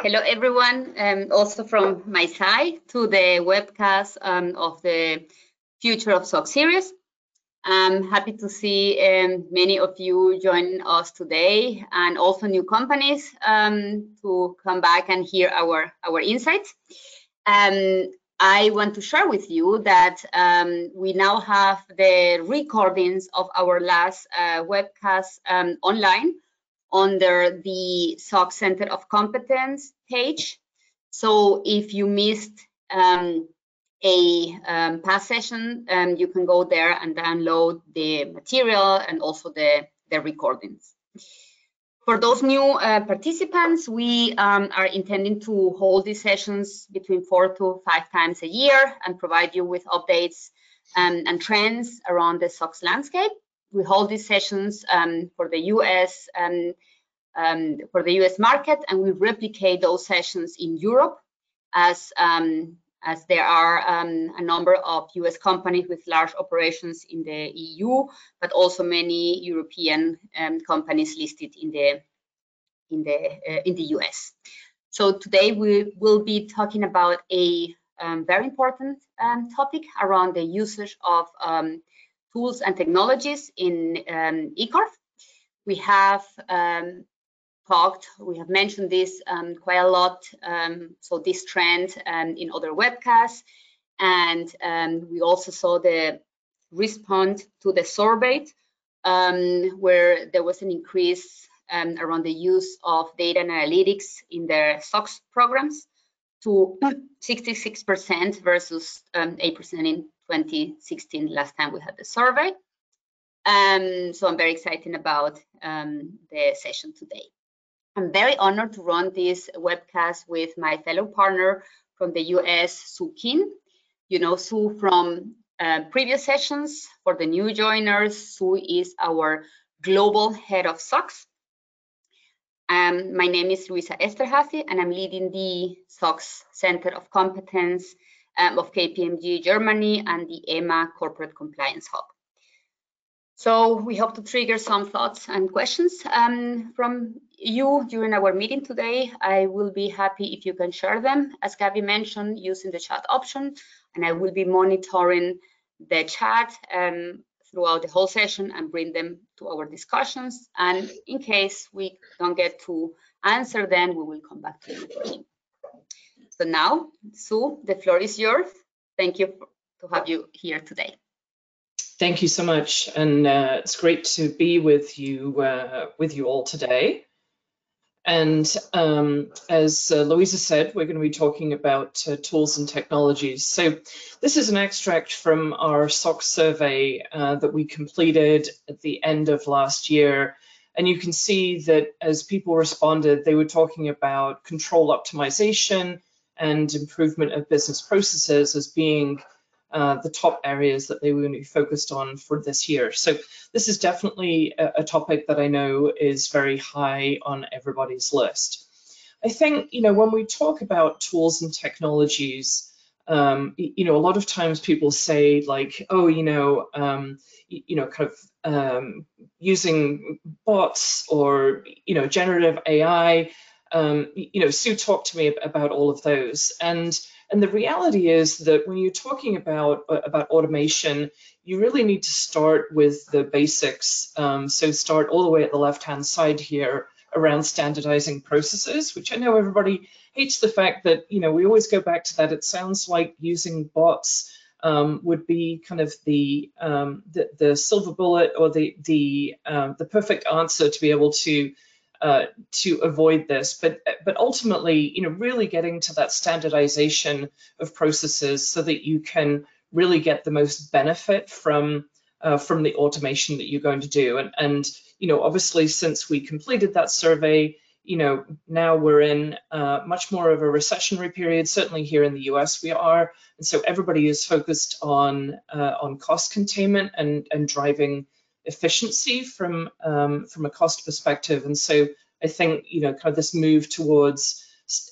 Hello, everyone, um, also from my side to the webcast um, of the Future of SOX series. I'm happy to see um, many of you joining us today and also new companies um, to come back and hear our, our insights. Um, I want to share with you that um, we now have the recordings of our last uh, webcast online under the SOX Center of Competence page. So if you missed um, a um, past session, um, you can go there and download the material and also the, the recordings. For those new uh, participants, we um, are intending to hold these sessions between four to five times a year and provide you with updates um, and trends around the SOX landscape. We hold these sessions um, for the US um, for the US market and we replicate those sessions in Europe as um, as there are um, a number of US companies with large operations in the EU, but also many European um, companies listed in the in the uh, in the US. So today we will be talking about a um, very important um, topic around the usage of um, tools and technologies in um. We have talked, we have mentioned this um, quite a lot, um, so this trend um, in other webcasts, and um, we also saw the response to the survey um, where there was an increase um, around the use of data and analytics in their SOX programs to 66% versus 8% in 2016, last time we had the survey. Um, so I'm very excited about um, the session today. I'm very honored to run this webcast with my fellow partner from the US, Sue King. You know Sue from uh, previous sessions. For the new joiners, Sue is our global head of SOX. Um, my name is Luisa Esterhazy, and I'm leading the SOX Center of Competence um, of KPMG Germany and the EMA Corporate Compliance Hub. So we hope to trigger some thoughts and questions um, from you during our meeting today. I will be happy if you can share them, as Gabby mentioned, using the chat option, and I will be monitoring the chat um, throughout the whole session and bring them to our discussions. And in case we don't get to answer them, we will come back to you. So now, Sue, the floor is yours. Thank you to have you here today. Thank you so much, and uh, it's great to be with you uh, with you all today. And um, as uh, Louisa said, we're going to be talking about uh, tools and technologies. So this is an extract from our SOX survey uh, that we completed at the end of last year. And you can see that as people responded, they were talking about control optimization and improvement of business processes as being uh, the top areas that they were going to be focused on for this year. So this is definitely a, a, topic that I know is very high on everybody's list. I think, you know, when we talk about tools and technologies, um, you know, a lot of times people say like, oh, you know, um, you know, kind of um, using bots or, you know, generative AI. Um, you know, Sue talked to me about all of those. And and the reality is that when you're talking about uh, about automation, you really need to start with the basics. Um, so start all the way at the left-hand side here around standardizing processes, which I know everybody hates the fact that, you know, we always go back to that. It sounds like using bots um, would be kind of the, um, the, the silver bullet or the the um, the perfect answer to be able to uh, to avoid this. But but ultimately, you know, really getting to that standardization of processes so that you can really get the most benefit from uh, from the automation that you're going to do. And and you know, obviously, since we completed that survey, you know, now we're in uh, much more of a recessionary period. Certainly here in the U.S. we are, and so everybody is focused on uh, on cost containment and and driving efficiency from um, from a cost perspective. And so I think you know kind of this move towards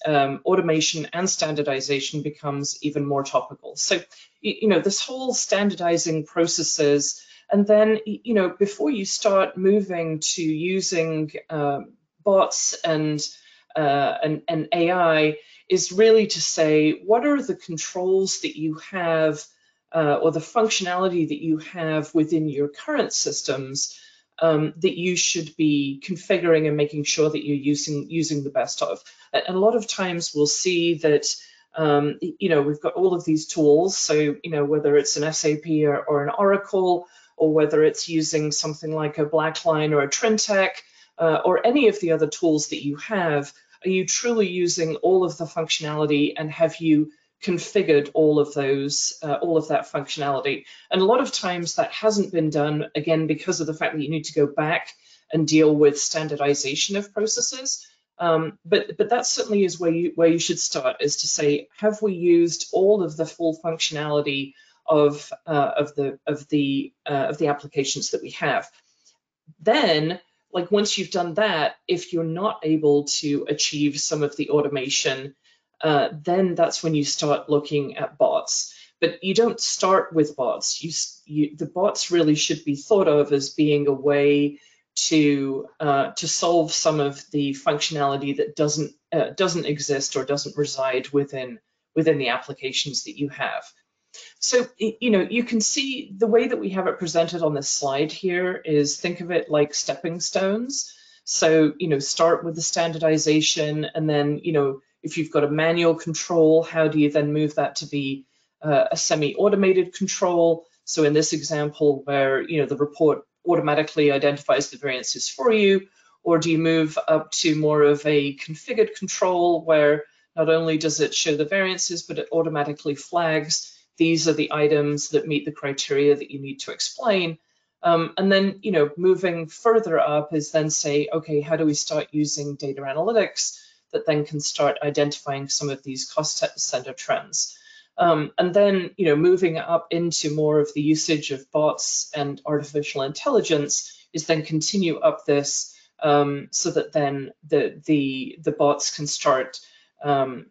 um, automation and standardization becomes even more topical. So you know this whole standardizing processes, and then you know before you start moving to using um, bots and uh, and, and AI is really to say, what are the controls that you have uh, or the functionality that you have within your current systems um, that you should be configuring and making sure that you're using using the best of. And a lot of times we'll see that um, you know we've got all of these tools. So you know whether it's an SAP or, or an Oracle, or whether it's using something like a Blackline or a Trintech, uh, or any of the other tools that you have. Are you truly using all of the functionality, and have you configured all of those, uh, all of that functionality. And a lot of times that hasn't been done, again, because of the fact that you need to go back and deal with standardization of processes. Um, but but that certainly is where you where you should start is to say, have we used all of the full functionality of uh, of the of the uh, of the applications that we have? Then, like once you've done that, if you're not able to achieve some of the automation uh, then that's when you start looking at bots. But you don't start with bots. You, you, the bots really should be thought of as being a way to uh, to solve some of the functionality that doesn't uh, doesn't exist or doesn't reside within within the applications that you have. So you know you can see the way that we have it presented on this slide here is think of it like stepping stones. So you know start with the standardization and then you know if you've got a manual control, how do you then move that to be uh, a semi-automated control? So in this example where you know the report automatically identifies the variances for you, or do you move up to more of a configured control where not only does it show the variances, but it automatically flags these are the items that meet the criteria that you need to explain. Um, and then, you know, moving further up is then say, okay, how do we start using data analytics that then can start identifying some of these cost center trends. Um, and then, you know, moving up into more of the usage of bots and artificial intelligence is then continue up this um, so that then the the the bots can start um,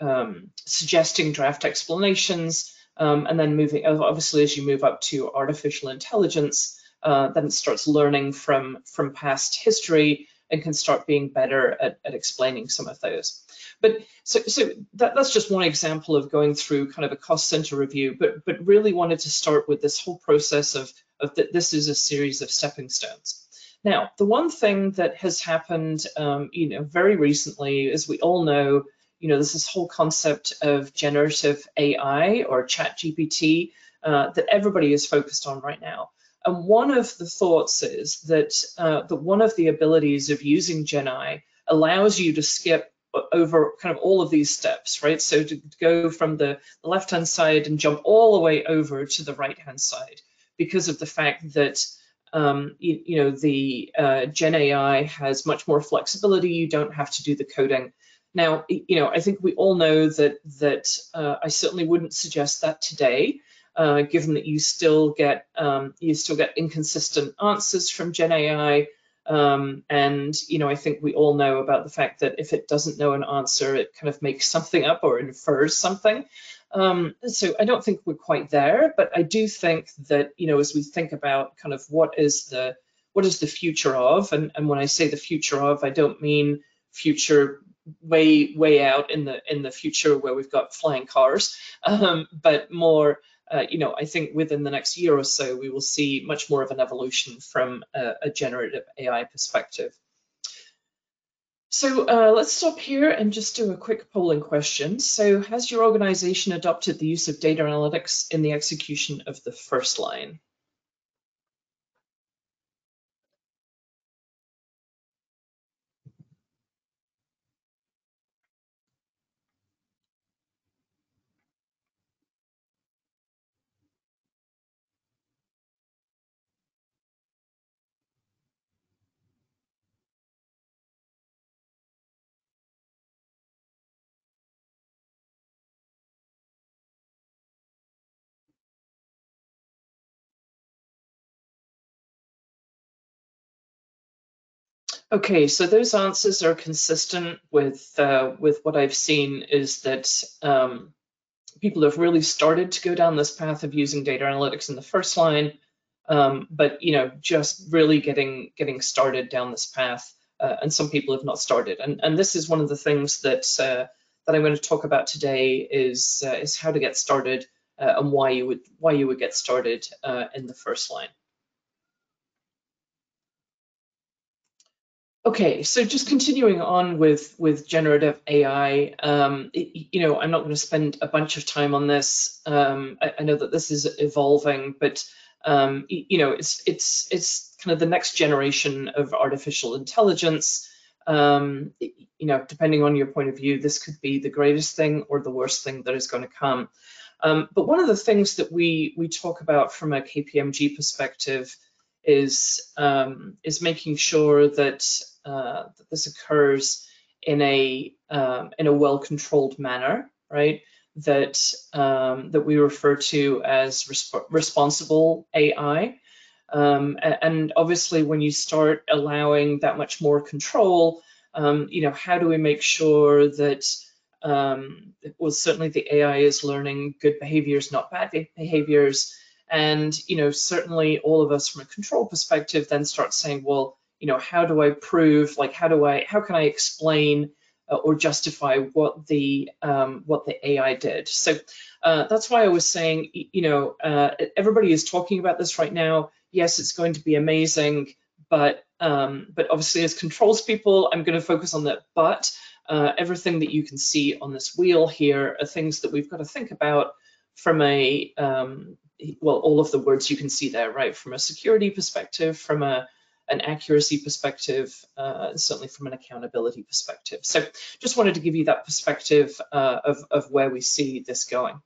um suggesting draft explanations, um, and then moving obviously as you move up to artificial intelligence, uh, then it starts learning from from past history and can start being better at, at explaining some of those. But so, so that, that's just one example of going through kind of a cost center review, but, but really wanted to start with this whole process of, of that this is a series of stepping stones. Now, the one thing that has happened, um, you know, very recently, as we all know, you know, there's this whole concept of generative AI or ChatGPT uh, that everybody is focused on right now. And one of the thoughts is that, uh, that one of the abilities of using GenAI allows you to skip over kind of all of these steps, right? So to go from the, left-hand side and jump all the way over to the right-hand side because of the fact that um, you, you, know the uh, Gen AI has much more flexibility. You don't have to do the coding. Now, you know, I think we all know that that uh, I certainly wouldn't suggest that today uh, given that you still get um, you still get inconsistent answers from Gen AI. Um, and you know, I think we all know about the fact that if it doesn't know an answer, it kind of makes something up or infers something. Um, so I don't think we're quite there, but I do think that you know, as we think about kind of what is the what is the future of, and, and when I say the future of, I don't mean future way way out in the in the future where we've got flying cars, um, but more uh, you know, I think within the next year or so, we will see much more of an evolution from a, a generative AI perspective. So uh, let's stop here and just do a quick polling question. So has your organization adopted the use of data analytics in the execution of the first line? Okay, so those answers are consistent with uh, with what I've seen is that um, people have really started to go down this path of using data analytics in the first line, um, but you know just really getting getting started down this path uh, and some people have not started. And, and this is one of the things that uh, that I'm going to talk about today is uh, is how to get started uh, and why you would why you would get started uh, in the first line. Okay, so just continuing on with with generative AI, um, it, you know, I'm not going to spend a bunch of time on this. Um, I, I, know that this is evolving, but um, you know, it's it's it's kind of the next generation of artificial intelligence. Um, you know, depending on your point of view, this could be the greatest thing or the worst thing that is going to come. Um, but one of the things that we we talk about from a KPMG perspective is um, is making sure that, uh, that this occurs in a um, in a well controlled manner, right? That um, that we refer to as resp responsible AI. Um, and obviously, when you start allowing that much more control, um, you know, how do we make sure that um, well, certainly the AI is learning good behaviors, not bad behaviors, and, you know, certainly all of us from a control perspective then start saying, well, you know, how do I prove, like, how do I, how can I explain uh, or justify what the um, what the AI did? So uh, that's why I was saying, you know, uh, everybody is talking about this right now. Yes, it's going to be amazing, but um, but obviously as controls people, I'm going to focus on that. But uh, everything that you can see on this wheel here are things that we've got to think about from a um, well, all of the words you can see there, right? From a security perspective, from a an accuracy perspective, uh, certainly from an accountability perspective. So just wanted to give you that perspective uh, of, of where we see this going.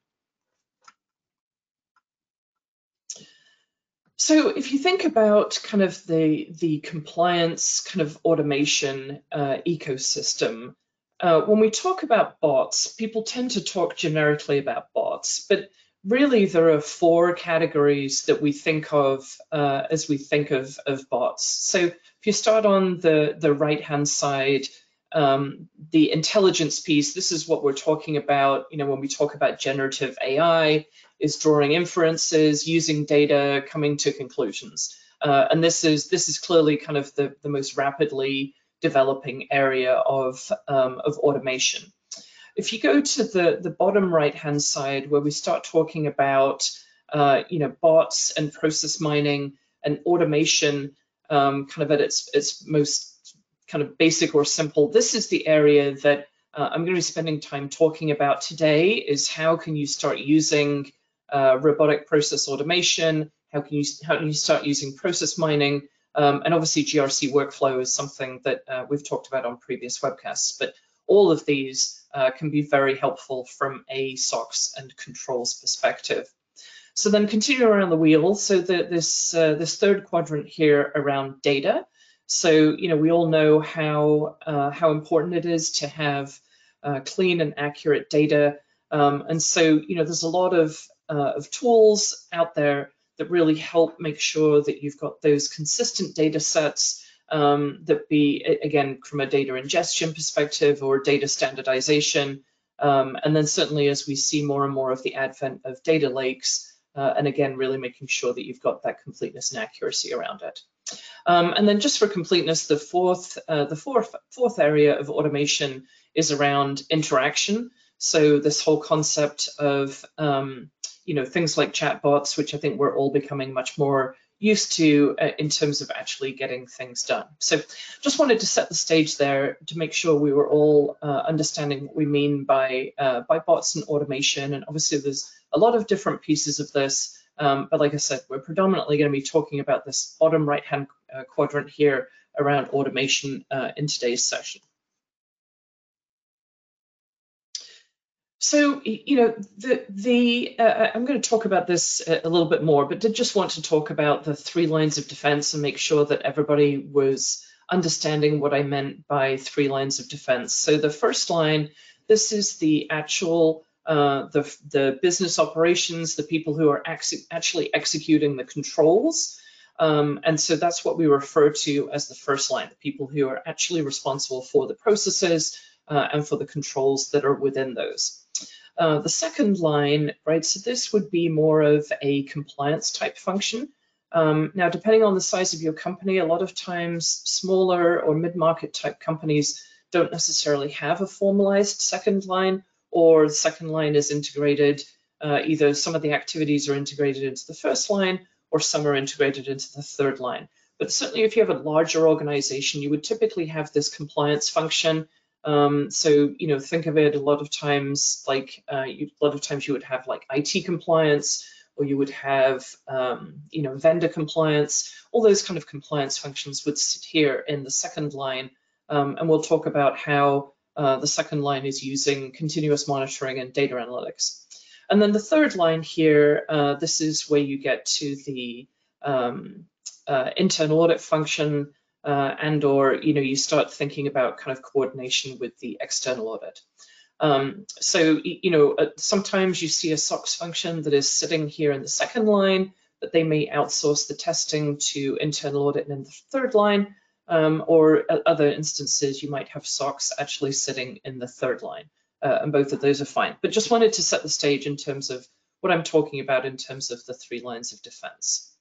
So if you think about kind of the, the compliance kind of automation uh, ecosystem, uh, when we talk about bots, people tend to talk generically about bots, but really there are four categories that we think of uh, as we think of, of bots. So if you start on the, the right-hand side, um, the intelligence piece, this is what we're talking about, you know, when we talk about generative AI, is drawing inferences, using data, coming to conclusions. Uh, and this is this is clearly kind of the, the most rapidly developing area of, um, of automation. If you go to the, the bottom right-hand side where we start talking about, uh, you know, bots and process mining and automation um, kind of at its, its most kind of basic or simple, this is the area that uh, I'm going to be spending time talking about today is how can you start using uh, robotic process automation? How can you how can you start using process mining? Um, and obviously GRC workflow is something that uh, we've talked about on previous webcasts, but all of these uh, can be very helpful from a SOX and controls perspective. So then continue around the wheel. So the, this, uh, this third quadrant here around data. So, you know, we all know how, uh, how important it is to have uh, clean and accurate data. Um, and so, you know, there's a lot of, uh, of tools out there that really help make sure that you've got those consistent data sets um, that be, again, from a data ingestion perspective or data standardization. Um, and then certainly as we see more and more of the advent of data lakes, uh, and again, really making sure that you've got that completeness and accuracy around it. Um, and then just for completeness, the fourth, uh, the fourth, fourth area of automation is around interaction. So this whole concept of, um, you know, things like chatbots, which I think we're all becoming much more used to uh, in terms of actually getting things done. So just wanted to set the stage there to make sure we were all uh, understanding what we mean by, uh, by bots and automation. And obviously there's a lot of different pieces of this. Um, but like I said, we're predominantly going to be talking about this bottom right-hand uh, quadrant here around automation uh, in today's session. So, you know, the, the uh, I'm going to talk about this a little bit more, but did just want to talk about the three lines of defense and make sure that everybody was understanding what I meant by three lines of defense. So the first line, this is the actual, uh, the, the business operations, the people who are actually executing the controls. Um, and so that's what we refer to as the first line, the people who are actually responsible for the processes uh, and for the controls that are within those. Uh, the second line, right, so this would be more of a compliance type function. Um, now, depending on the size of your company, a lot of times smaller or mid-market type companies don't necessarily have a formalized second line or the second line is integrated, uh, either some of the activities are integrated into the first line or some are integrated into the third line. But certainly if you have a larger organization, you would typically have this compliance function. Um, so, you know, think of it a lot of times like uh, you, a lot of times you would have like IT compliance, or you would have, um, you know, vendor compliance, all those kind of compliance functions would sit here in the second line. Um, and we'll talk about how uh, the second line is using continuous monitoring and data analytics. And then the third line here, uh, this is where you get to the um, uh, internal audit function uh, and or, you know, you start thinking about kind of coordination with the external audit. Um, so, you know, uh, sometimes you see a SOX function that is sitting here in the second line, but they may outsource the testing to internal audit in the third line, um, or other instances you might have SOX actually sitting in the third line, uh, and both of those are fine. But just wanted to set the stage in terms of what I'm talking about in terms of the three lines of defense.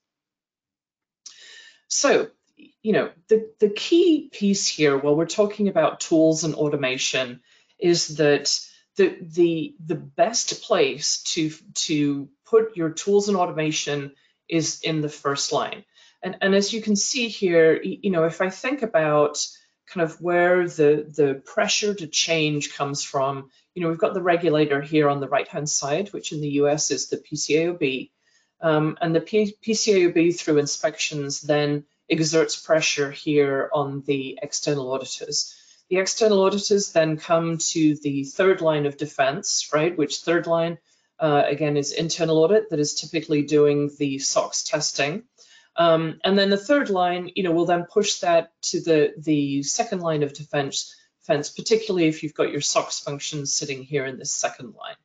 So, you know, the, the key piece here while we're talking about tools and automation is that the the the best place to to put your tools and automation is in the first line. And, and as you can see here, you know, if I think about kind of where the, the pressure to change comes from, you know, we've got the regulator here on the right-hand side, which in the US is the PCAOB. Um, and the P PCAOB through inspections then exerts pressure here on the external auditors. The external auditors then come to the third line of defense, right? Which third line, uh, again, is internal audit that is typically doing the SOX testing. Um, and then the third line, you know, will then push that to the, the second line of defense, defense, particularly if you've got your SOX functions sitting here in this second line.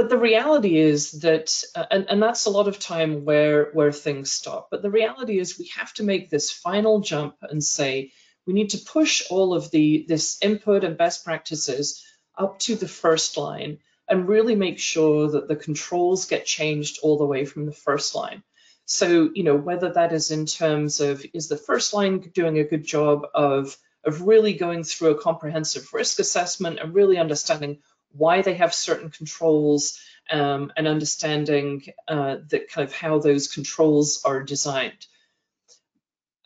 But the reality is that, uh, and, and that's a lot of time where, where things stop, but the reality is we have to make this final jump and say, we need to push all of the this input and best practices up to the first line and really make sure that the controls get changed all the way from the first line. So, you know, whether that is in terms of is the first line doing a good job of of really going through a comprehensive risk assessment and really understanding why they have certain controls um, and understanding uh, that kind of how those controls are designed.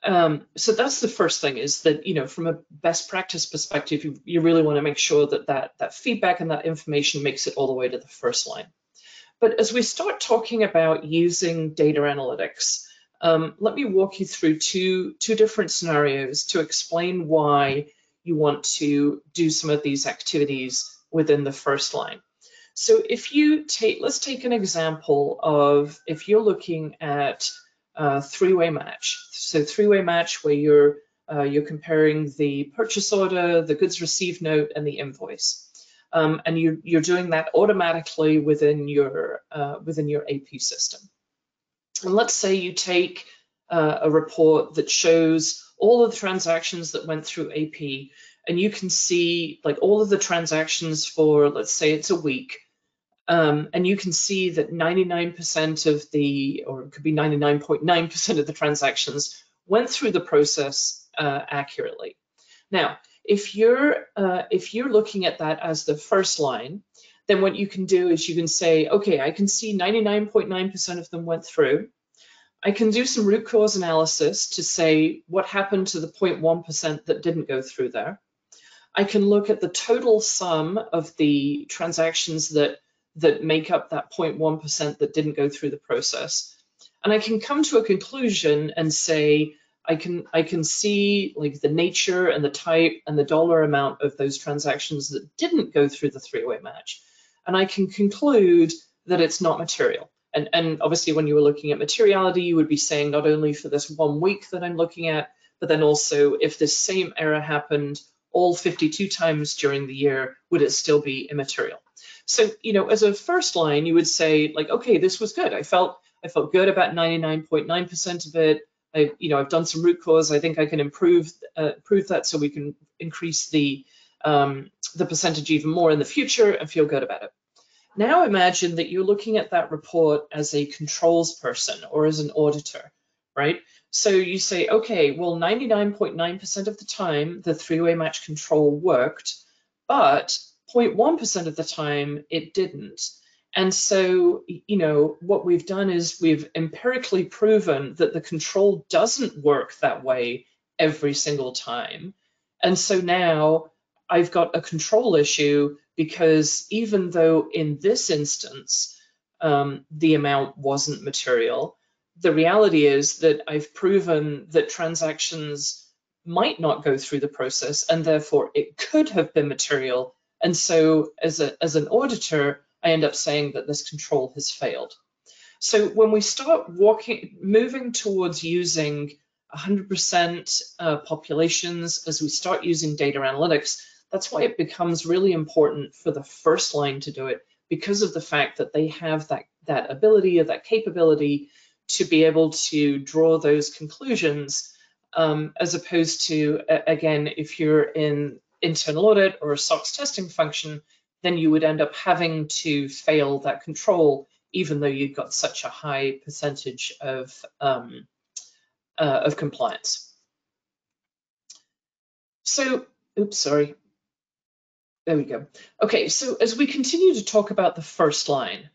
Um, so that's the first thing is that, you know, from a best practice perspective, you, you really want to make sure that, that that feedback and that information makes it all the way to the first line. But as we start talking about using data analytics, um, let me walk you through two, two different scenarios to explain why you want to do some of these activities within the first line. So if you take, let's take an example of if you're looking at uh, three-way match. So three-way match where you're uh, you're comparing the purchase order, the goods received note, and the invoice, um, and you, you're doing that automatically within your uh, within your AP system. And let's say you take uh, a report that shows all of the transactions that went through AP, and you can see like all of the transactions for let's say it's a week, um, and you can see that 99% of the, or it could be 99.9% of the transactions went through the process uh, accurately. Now, if you're uh, if you're looking at that as the first line, then what you can do is you can say, okay, I can see 99.9% of them went through. I can do some root cause analysis to say what happened to the 0.1% that didn't go through there. I can look at the total sum of the transactions that that make up that 0.1% that didn't go through the process. And I can come to a conclusion and say, I can I can see like the nature and the type and the dollar amount of those transactions that didn't go through the three-way match. And I can conclude that it's not material. And, and obviously when you were looking at materiality, you would be saying not only for this one week that I'm looking at, but then also if this same error happened all 52 times during the year, would it still be immaterial? So, you know, as a first line, you would say like, okay, this was good. I felt I felt good about 99.9% of it. I, you know, I've done some root cause. I think I can improve uh, improve that so we can increase the um, the percentage even more in the future and feel good about it. Now imagine that you're looking at that report as a controls person or as an auditor, right? So you say, okay, well, 99.9% of the time, the three-way match control worked, but 0.1% of the time it didn't. And so, you know, what we've done is we've empirically proven that the control doesn't work that way every single time. And so now I've got a control issue because even though in this instance, um, the amount wasn't material, the reality is that I've proven that transactions might not go through the process and therefore it could have been material. And so as, a, as an auditor, I end up saying that this control has failed. So when we start walking, moving towards using 100% uh, populations, as we start using data analytics, that's why it becomes really important for the first line to do it because of the fact that they have that, that ability or that capability to be able to draw those conclusions um, as opposed to, again, if you're in internal audit or a SOX testing function, then you would end up having to fail that control, even though you've got such a high percentage of, um, uh, of compliance. So, oops, sorry. There we go. Okay, so as we continue to talk about the first line,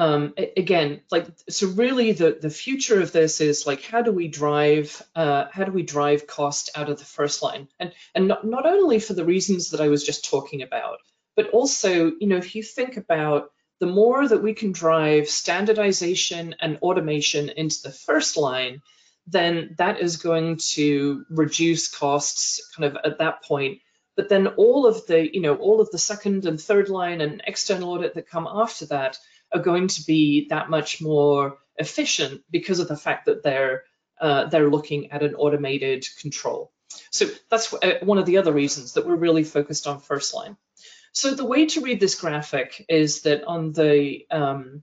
um, again, like so, really the the future of this is like how do we drive uh, how do we drive cost out of the first line, and and not, not only for the reasons that I was just talking about, but also you know if you think about the more that we can drive standardization and automation into the first line, then that is going to reduce costs kind of at that point. But then all of the, you know, all of the second and third line and external audit that come after that are going to be that much more efficient because of the fact that they're uh, they're looking at an automated control. So that's uh, one of the other reasons that we're really focused on first line. So the way to read this graphic is that on the um,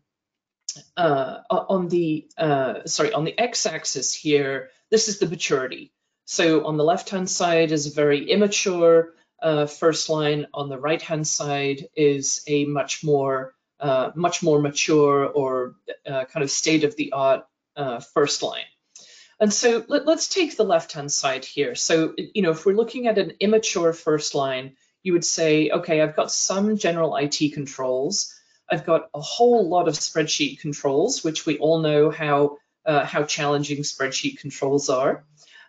uh, on the uh, sorry on the x-axis here, this is the maturity. So on the left-hand side is a very immature uh, first line. On the right-hand side is a much more uh, much more mature or uh, kind of state-of-the-art uh, first line. And so let, us take the left-hand side here. So you know if we're looking at an immature first line, you would say, okay, I've got some general IT controls. I've got a whole lot of spreadsheet controls, which we all know how, uh, how challenging spreadsheet controls are.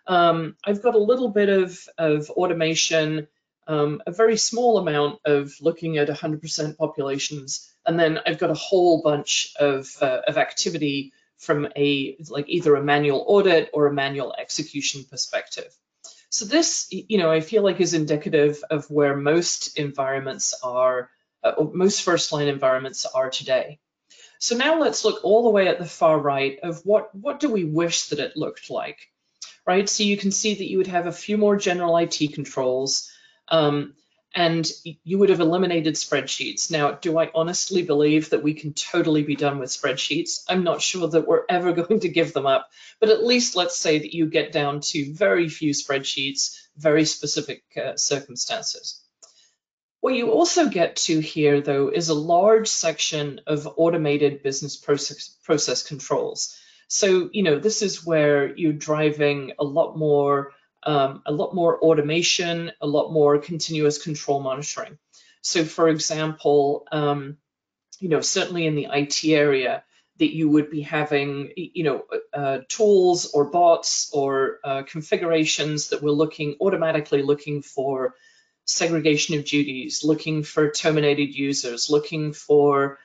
Um, I've got a little bit of, of automation, um, a very small amount of looking at 100% populations, and then I've got a whole bunch of, uh, of activity from a like either a manual audit or a manual execution perspective. So this, you know, I feel like is indicative of where most environments are uh, most first line environments are today. So now let's look all the way at the far right of what, what do we wish that it looked like, right? So you can see that you would have a few more general IT controls um, and you would have eliminated spreadsheets. Now, do I honestly believe that we can totally be done with spreadsheets? I'm not sure that we're ever going to give them up, but at least let's say that you get down to very few spreadsheets, very specific uh, circumstances. What you also get to here, though, is a large section of automated business process, process controls. So, you know, this is where you're driving a lot more, um, a lot more automation, a lot more continuous control monitoring. So, for example, um, you know, certainly in the IT area, that you would be having, you know, uh, tools or bots or uh, configurations that were looking automatically looking for segregation of duties, looking for terminated users, looking for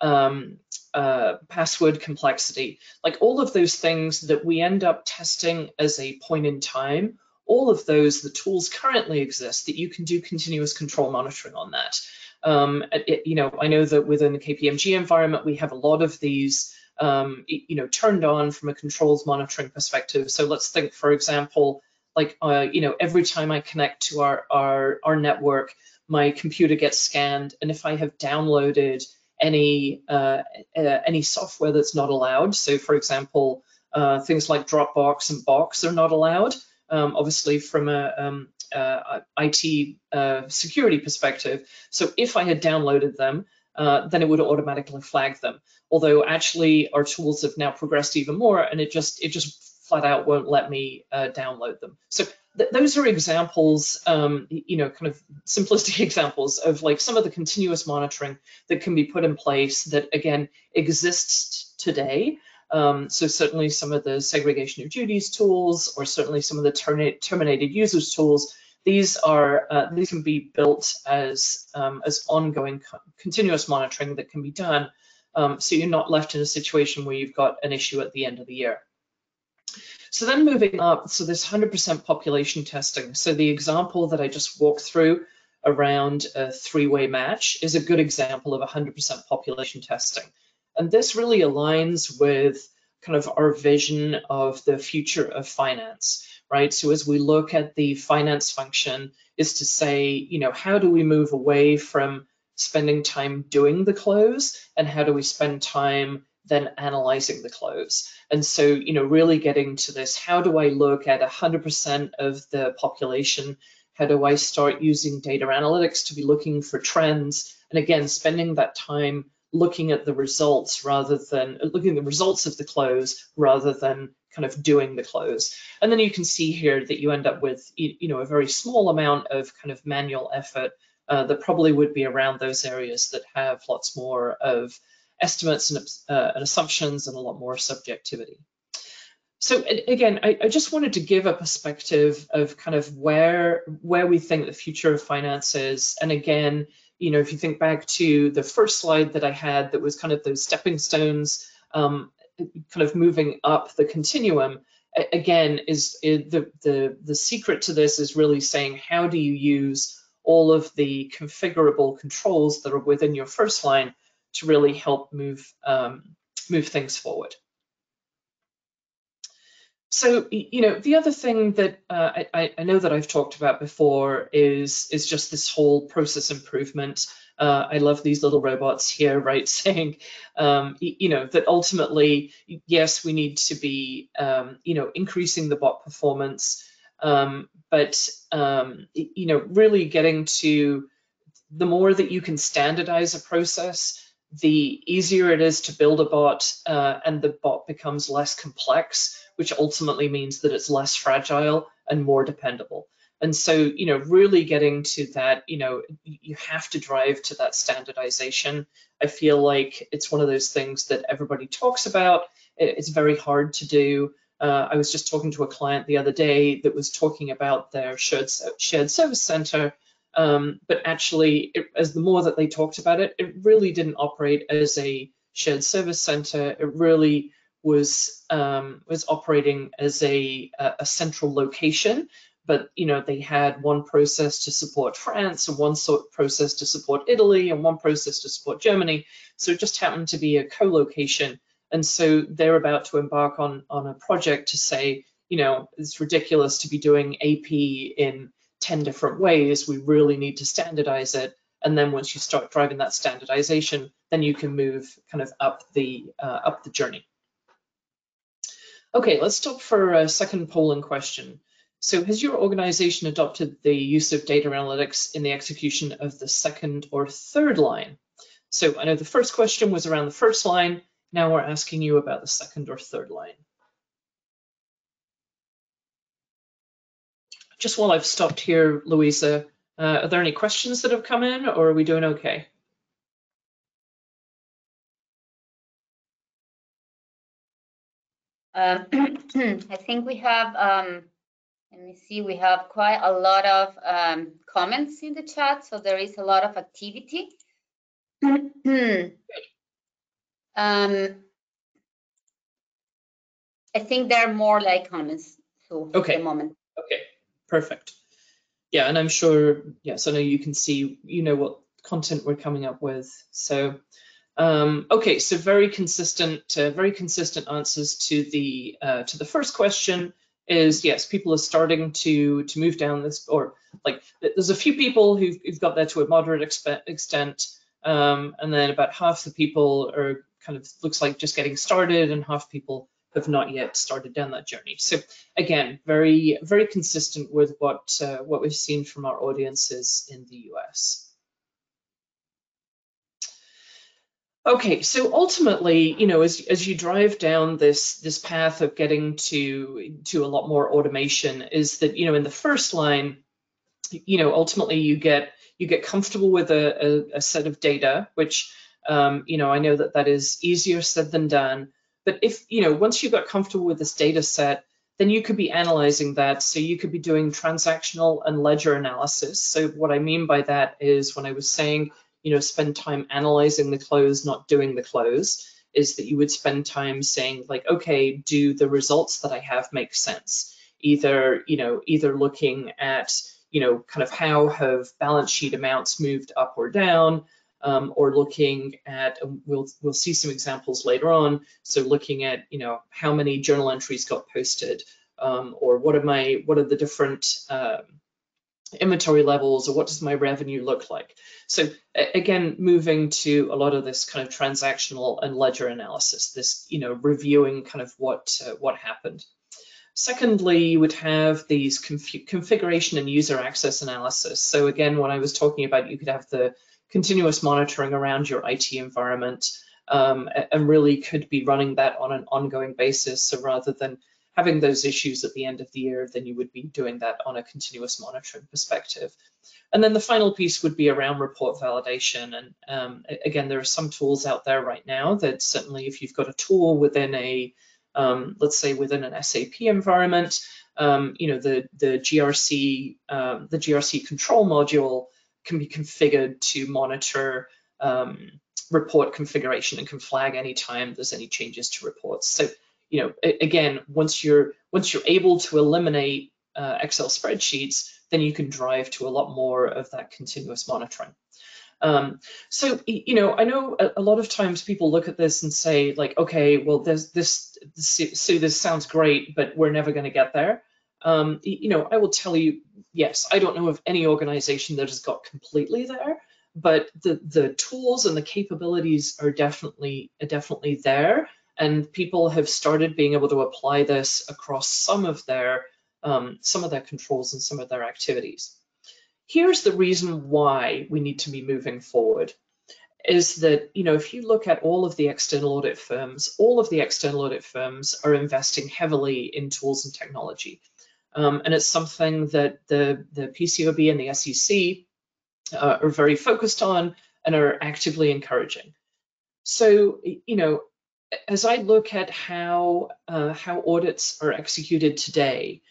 um, uh, password complexity, like all of those things that we end up testing as a point in time, all of those, the tools currently exist that you can do continuous control monitoring on that. Um, it, you know, I know that within the KPMG environment, we have a lot of these, um, you know, turned on from a controls monitoring perspective. So let's think, for example, like uh, you know every time I connect to our, our our network, my computer gets scanned, and if I have downloaded any uh, uh, any software that's not allowed, so for example, uh, things like Dropbox and Box are not allowed. Um, obviously, from a um, uh, IT uh, security perspective. So if I had downloaded them, uh, then it would automatically flag them. Although actually our tools have now progressed even more and it just, it just flat out won't let me download them. So th those are examples, um, you know, kind of simplistic examples of like some of the continuous monitoring that can be put in place that again exists today. Um, so certainly some of the segregation of duties tools, or certainly some of the terminate, terminated users tools these are uh, these can be built as um, as ongoing continuous monitoring that can be done, um, so you're not left in a situation where you've got an issue at the end of the year. So then moving up, so this 100% population testing. So the example that I just walked through around a three-way match is a good example of 100% population testing. And this really aligns with kind of our vision of the future of finance right? So as we look at the finance function is to say, you know, how do we move away from spending time doing the close and how do we spend time then analyzing the close? And so, you know, really getting to this, how do I look at 100% of the population? How do I start using data analytics to be looking for trends? And again, spending that time looking at the results rather than looking at the results of the close rather than kind of doing the close. And then you can see here that you end up with, you know, a very small amount of kind of manual effort uh, that probably would be around those areas that have lots more of estimates and, uh, and assumptions and a lot more subjectivity. So again, I, I, just wanted to give a perspective of kind of where where we think the future of finance is. And again, you know, if you think back to the first slide that I had that was kind of those stepping stones, um, kind of moving up the continuum, again, is, is the, the, the secret to this is really saying how do you use all of the configurable controls that are within your first line to really help move, um, move things forward. So, you know, the other thing that uh, I, I, know that I've talked about before is, is just this whole process improvement. Uh, I love these little robots here, right, saying, um, you know, that ultimately, yes, we need to be, um, you know, increasing the bot performance, um, but, um, you know, really getting to the more that you can standardize a process, the easier it is to build a bot uh, and the bot becomes less complex, which ultimately means that it's less fragile and more dependable. And so, you know, really getting to that, you know, you have to drive to that standardization. I feel like it's one of those things that everybody talks about. It's very hard to do. Uh, I was just talking to a client the other day that was talking about their shared, shared service center um, but actually, it, as the more that they talked about it, it really didn't operate as a shared service center. It really was um, was operating as a, a central location. But you know, they had one process to support France, and one sort process to support Italy, and one process to support Germany. So it just happened to be a co-location. And so they're about to embark on on a project to say, you know, it's ridiculous to be doing AP in 10 different ways, we really need to standardize it. And then once you start driving that standardization, then you can move kind of up the, uh, up the journey. Okay, let's stop for a second polling question. So has your organization adopted the use of data analytics in the execution of the second or third line? So I know the first question was around the first line. Now we're asking you about the second or third line. Just while I've stopped here, Louisa, uh, are there any questions that have come in or are we doing okay? Um, I think we have, um, let me see, we have quite a lot of um, comments in the chat, so there is a lot of activity. Um, I think there are more like comments so okay. at the moment. Okay. Perfect. Yeah, and I'm sure, yes, I know you can see, you know what content we're coming up with. So, um, okay, so very consistent, uh, very consistent answers to the uh, to the first question is yes, people are starting to to move down this, or like there's a few people who've, who've got there to a moderate extent, um, and then about half the people are kind of looks like just getting started, and half people have not yet started down that journey. So again, very very consistent with what uh, what we've seen from our audiences in the US. Okay, so ultimately, you know, as as you drive down this this path of getting to to a lot more automation, is that you know in the first line, you know, ultimately you get you get comfortable with a, a, a set of data, which um, you know I know that that is easier said than done. But if you know once you got comfortable with this data set, then you could be analyzing that. So you could be doing transactional and ledger analysis. So what I mean by that is when I was saying you know, spend time analyzing the close, not doing the close, is that you would spend time saying like, okay, do the results that I have make sense? Either, you know, either looking at, you know, kind of how have balance sheet amounts moved up or down, um, or looking at, we'll, we'll see some examples later on. So looking at, you know, how many journal entries got posted, um, or what are my, what are the different, um, inventory levels or what does my revenue look like? So again, moving to a lot of this kind of transactional and ledger analysis, this, you know, reviewing kind of what, uh, what happened. Secondly, you would have these conf configuration and user access analysis. So again, when I was talking about, you could have the continuous monitoring around your IT environment um, and really could be running that on an ongoing basis. So rather than having those issues at the end of the year, then you would be doing that on a continuous monitoring perspective. And then the final piece would be around report validation. And um, again, there are some tools out there right now that certainly if you've got a tool within a, um, let's say within an SAP environment, um, you know, the, the GRC, um, the GRC control module can be configured to monitor um, report configuration and can flag anytime there's any changes to reports. So you know, again, once you're once you're able to eliminate uh, Excel spreadsheets, then you can drive to a lot more of that continuous monitoring. Um, so, you know, I know a, lot of times people look at this and say like, okay, well, there's this, this so this sounds great, but we're never going to get there. Um, you know, I will tell you, yes, I don't know of any organization that has got completely there, but the the tools and the capabilities are definitely definitely there and people have started being able to apply this across some of their um, some of their controls and some of their activities. Here's the reason why we need to be moving forward is that, you know, if you look at all of the external audit firms, all of the external audit firms are investing heavily in tools and technology. Um, and it's something that the, the PCAOB and the SEC uh, are very focused on and are actively encouraging. So, you know, as I look at how uh, how audits are executed today,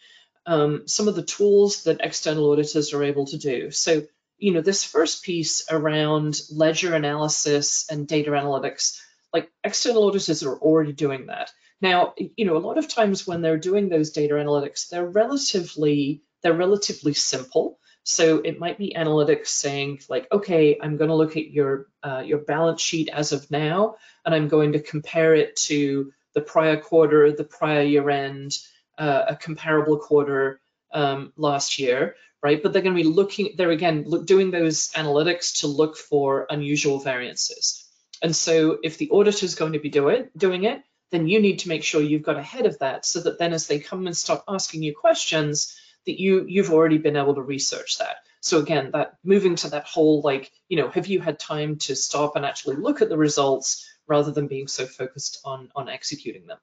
um, some of the tools that external auditors are able to do. So, you know, this first piece around ledger analysis and data analytics, like external auditors are already doing that. Now, you know, a lot of times when they're doing those data analytics, they're relatively they're relatively simple. So it might be analytics saying like, okay, I'm going to look at your uh, your balance sheet as of now, and I'm going to compare it to the prior quarter, the prior year end, uh, a comparable quarter um, last year, right? But they're going to be looking, they're again look, doing those analytics to look for unusual variances. And so if the auditor is going to be do it, doing it, then you need to make sure you've got ahead of that so that then as they come and start asking you questions, that you you've already been able to research that. So again, that moving to that whole like, you know, have you had time to stop and actually look at the results rather than being so focused on, on executing them?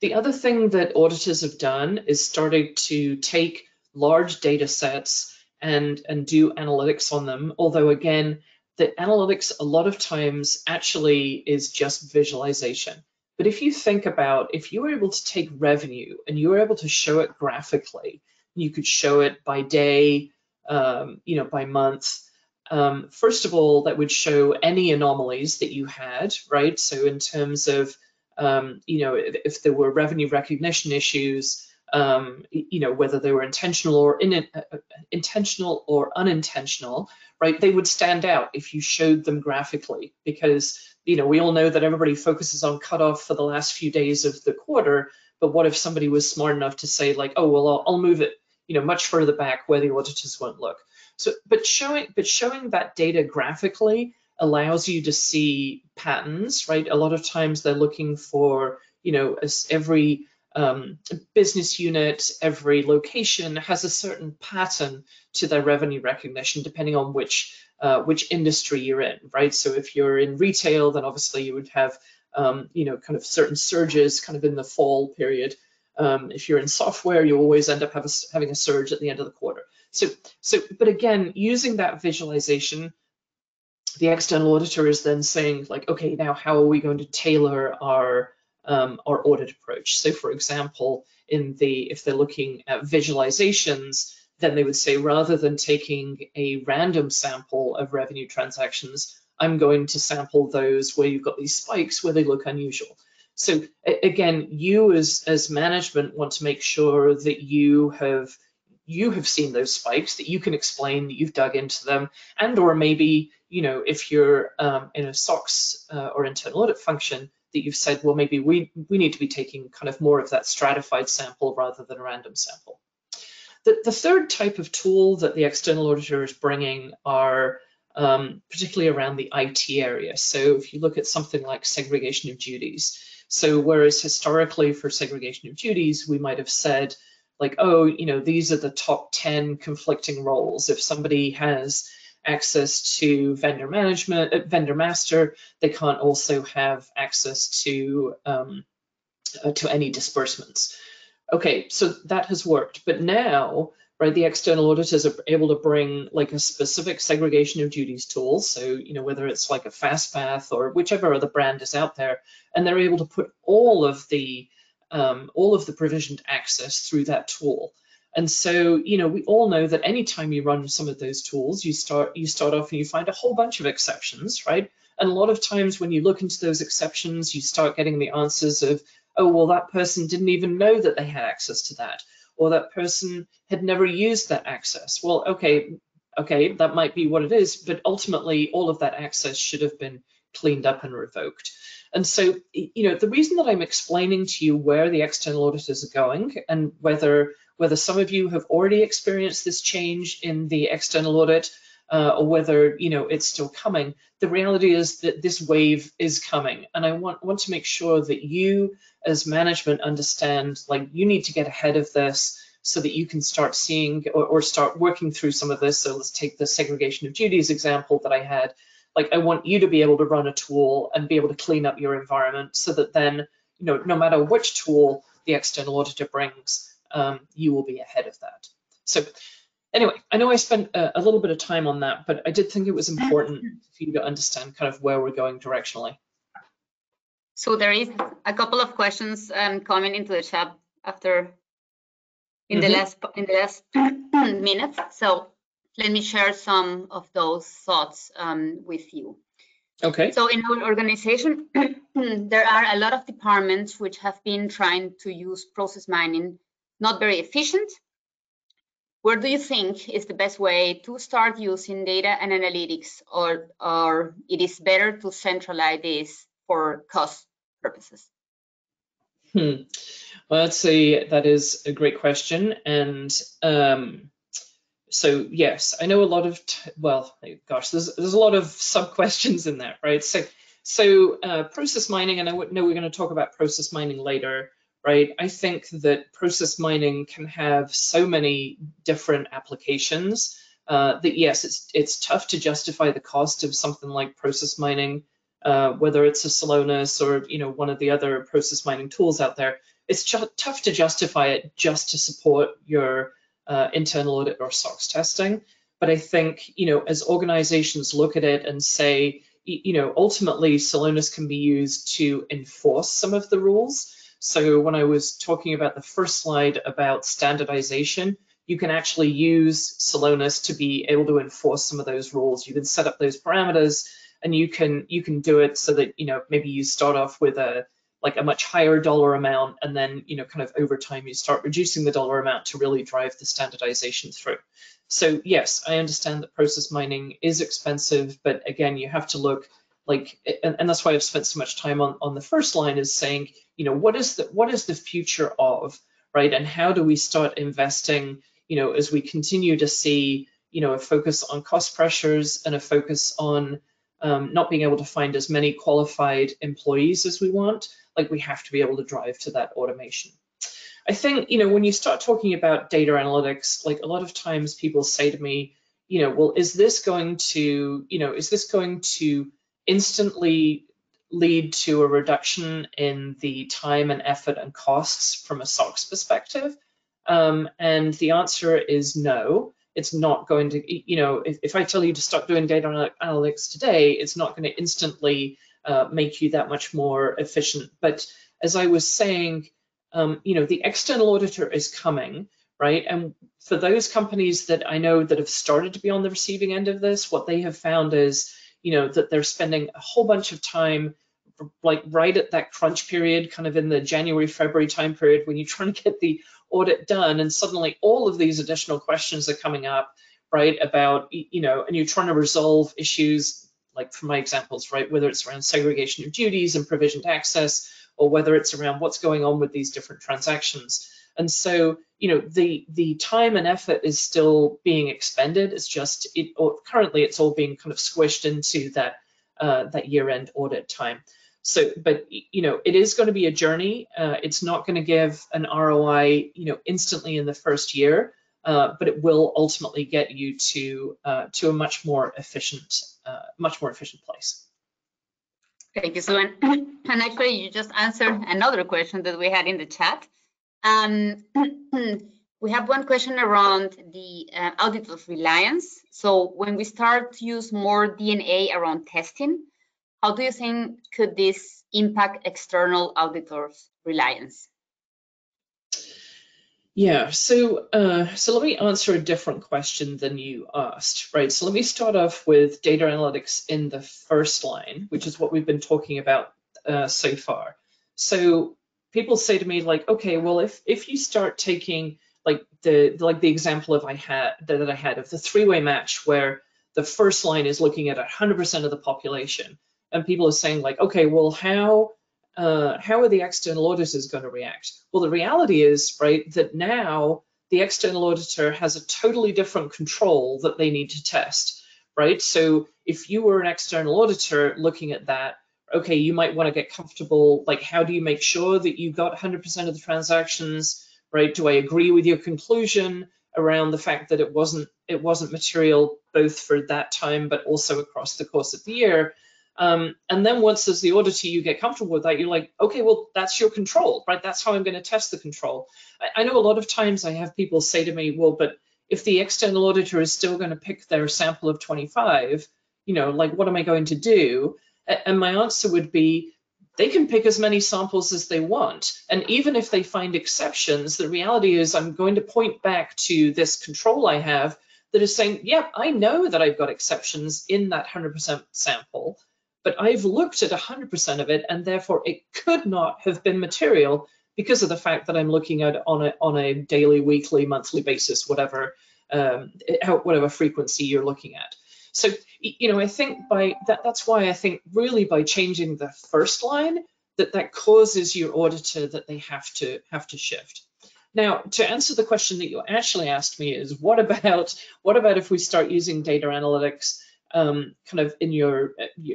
The other thing that auditors have done is started to take large data sets and, and do analytics on them. Although again, the analytics a lot of times actually is just visualization. But if you think about if you were able to take revenue and you were able to show it graphically, you could show it by day, um, you know, by month. Um, first of all, that would show any anomalies that you had, right? So in terms of, um, you know, if, if, there were revenue recognition issues, um, you know, whether they were intentional or in, uh, uh, intentional or unintentional, right? They would stand out if you showed them graphically because you know, we all know that everybody focuses on cutoff for the last few days of the quarter, but what if somebody was smart enough to say like, oh, well, I'll, I'll move it, you know, much further back where the auditors won't look. So, but showing, but showing that data graphically allows you to see patterns, right? A lot of times they're looking for, you know, as every um, business unit, every location has a certain pattern to their revenue recognition, depending on which uh, which industry you're in, right? So if you're in retail, then obviously you would have, um, you know, kind of certain surges kind of in the fall period. Um, if you're in software, you always end up a, having a surge at the end of the quarter. So, so, but again, using that visualization, the external auditor is then saying like, okay, now how are we going to tailor our um, our audit approach? So, for example, in the if they're looking at visualizations, then they would say rather than taking a random sample of revenue transactions, I'm going to sample those where you've got these spikes where they look unusual. So again, you as as management want to make sure that you have you have seen those spikes that you can explain that you've dug into them and or maybe you know if you're um, in a SOX uh, or internal audit function that you've said well maybe we we need to be taking kind of more of that stratified sample rather than a random sample the, the third type of tool that the external auditor is bringing are um, particularly around the IT area. So if you look at something like segregation of duties, so whereas historically for segregation of duties, we might have said, like, oh, you know, these are the top 10 conflicting roles. If somebody has access to vendor management, uh, vendor master, they can't also have access to um, uh, to any disbursements. Okay, so that has worked, but now, right, the external auditors are able to bring like a specific segregation of duties tool. So, you know, whether it's like a FastPath or whichever other brand is out there, and they're able to put all of the um, all of the provisioned access through that tool. And so, you know, we all know that anytime you run some of those tools, you start you start off and you find a whole bunch of exceptions, right? And a lot of times when you look into those exceptions, you start getting the answers of, oh, well, that person didn't even know that they had access to that, or that person had never used that access. Well, okay, okay, that might be what it is, but ultimately all of that access should have been cleaned up and revoked. And so, you know, the reason that I'm explaining to you where the external auditors are going and whether whether some of you have already experienced this change in the external audit uh, or whether you know it's still coming, the reality is that this wave is coming, and I want want to make sure that you as management understand like you need to get ahead of this so that you can start seeing or, or start working through some of this. So let's take the segregation of duties example that I had like I want you to be able to run a tool and be able to clean up your environment so that then, you know, no matter which tool the external auditor brings, um, you will be ahead of that. So anyway, I know I spent a, a, little bit of time on that, but I did think it was important for you to understand kind of where we're going directionally. So there is a couple of questions um, coming into the chat after in mm -hmm. the mm-hmm. last in the last minutes. So let me share some of those thoughts um, with you. Okay. So in our organization, there are a lot of departments which have been trying to use process mining, not very efficient. Where do you think is the best way to start using data and analytics, or, or it is better to centralize this for cost purposes? Hmm. Well, let's see. That is a great question, and um, so yes, I know a lot of well, gosh, there's there's a lot of sub questions in that, right? So so uh, process mining, and I know we're going to talk about process mining later, right? I think that process mining can have so many different applications uh, that yes, it's it's tough to justify the cost of something like process mining, uh, whether it's a Celonis or you know one of the other process mining tools out there. It's tough to justify it just to support your uh, internal audit or SOX testing. But I think, you know, as organizations look at it and say, you know, ultimately Celonis can be used to enforce some of the rules. So when I was talking about the first slide about standardization, you can actually use Celonis to be able to enforce some of those rules. You can set up those parameters and you can you can do it so that you know maybe you start off with a like a much higher dollar amount and then you know kind of over time you start reducing the dollar amount to really drive the standardization through so yes i understand that process mining is expensive but again you have to look like and, and that's why i've spent so much time on on the first line is saying you know what is the what is the future of right and how do we start investing you know as we continue to see you know a focus on cost pressures and a focus on um, not being able to find as many qualified employees as we want like we have to be able to drive to that automation. I think, you know, when you start talking about data analytics, like a lot of times people say to me, you know, well, is this going to, you know, is this going to instantly lead to a reduction in the time and effort and costs from a SOX perspective? Um, and the answer is no. It's not going to, you know, if, if I tell you to stop doing data analytics today, it's not going to instantly uh, make you that much more efficient. But as I was saying, um, you know, the external auditor is coming, right? And for those companies that I know that have started to be on the receiving end of this, what they have found is, you know, that they're spending a whole bunch of time like right at that crunch period, kind of in the January, February time period when you're trying to get the audit done and suddenly all of these additional questions are coming up, right, about, you know, and you're trying to resolve issues like from my examples, right, whether it's around segregation of duties and provisioned access, or whether it's around what's going on with these different transactions. And so, you know, the the time and effort is still being expended. It's just it or currently it's all being kind of squished into that uh, that year-end audit time. So, but you know, it is going to be a journey. Uh, it's not going to give an ROI, you know, instantly in the first year, uh, but it will ultimately get you to uh, to a much more efficient, uh, much more efficient place. Thank you, Sue. And actually, you just answered another question that we had in the chat. Um, we have one question around the uh, auditor's reliance. So when we start to use more DNA around testing, how do you think could this impact external auditors' reliance? Yeah, so uh, so let me answer a different question than you asked, right? So let me start off with data analytics in the first line, which is what we've been talking about uh, so far. So people say to me like, okay, well, if if you start taking like the like the example of I had that I had of the three-way match where the first line is looking at 100% of the population, and people are saying like, okay, well, how uh, how are the external auditors going to react? Well, the reality is, right, that now the external auditor has a totally different control that they need to test, right? So if you were an external auditor looking at that, okay, you might want to get comfortable, like how do you make sure that you got 100% of the transactions, right? Do I agree with your conclusion around the fact that it wasn't it wasn't material both for that time but also across the course of the year? Um, and then once as the auditor you get comfortable with that, you're like, okay, well, that's your control, right? That's how I'm going to test the control. I, I know a lot of times I have people say to me, well, but if the external auditor is still going to pick their sample of 25, you know, like what am I going to do? And my answer would be, they can pick as many samples as they want. And even if they find exceptions, the reality is I'm going to point back to this control I have that is saying, yeah, I know that I've got exceptions in that 100% sample but I've looked at 100% of it and therefore it could not have been material because of the fact that I'm looking at on a on a daily, weekly, monthly basis, whatever um, whatever frequency you're looking at. So you know, I think by that that's why I think really by changing the first line that that causes your auditor that they have to have to shift. Now, to answer the question that you actually asked me is what about what about if we start using data analytics um, kind of in your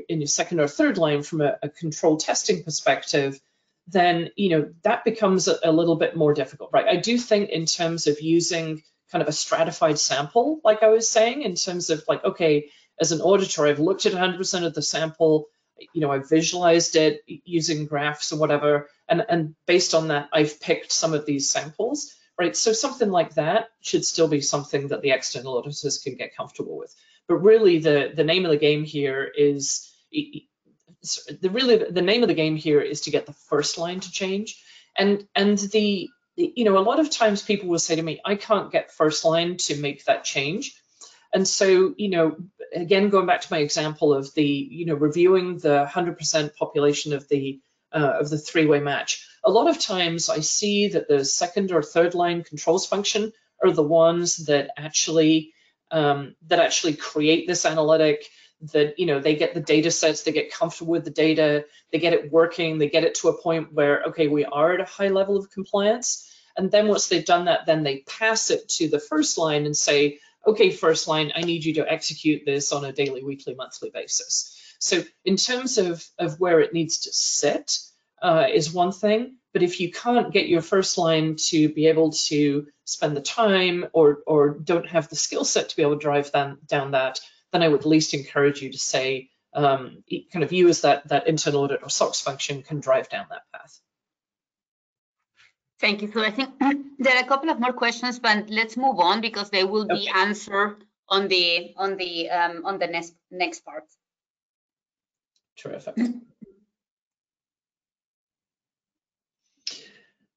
in your second or third line from a, a control testing perspective, then you know that becomes a, a, little bit more difficult, right? I do think in terms of using kind of a stratified sample, like I was saying, in terms of like, okay, as an auditor, I've looked at 100% of the sample, you know, I've visualized it using graphs or whatever, and and based on that, I've picked some of these samples, right? So something like that should still be something that the external auditors can get comfortable with. But really, the the name of the game here is the really the name of the game here is to get the first line to change, and and the you know a lot of times people will say to me, I can't get first line to make that change. And so, you know, again, going back to my example of the, you know, reviewing the 100% population of the uh, of the three-way match, a lot of times I see that the second or third line controls function are the ones that actually um, that actually create this analytic that you know they get the data sets they get comfortable with the data they get it working they get it to a point where okay we are at a high level of compliance and then once they've done that then they pass it to the first line and say okay first line i need you to execute this on a daily weekly monthly basis so in terms of of where it needs to sit uh, is one thing But if you can't get your first line to be able to spend the time or, or don't have the skill set to be able to drive them, down that, then I would least encourage you to say, um, kind of you as that, that internal audit or SOX function can drive down that path. Thank you. So I think there are a couple of more questions, but let's move on because they will be Okay. answered on the on the um, on the next next part. Terrific.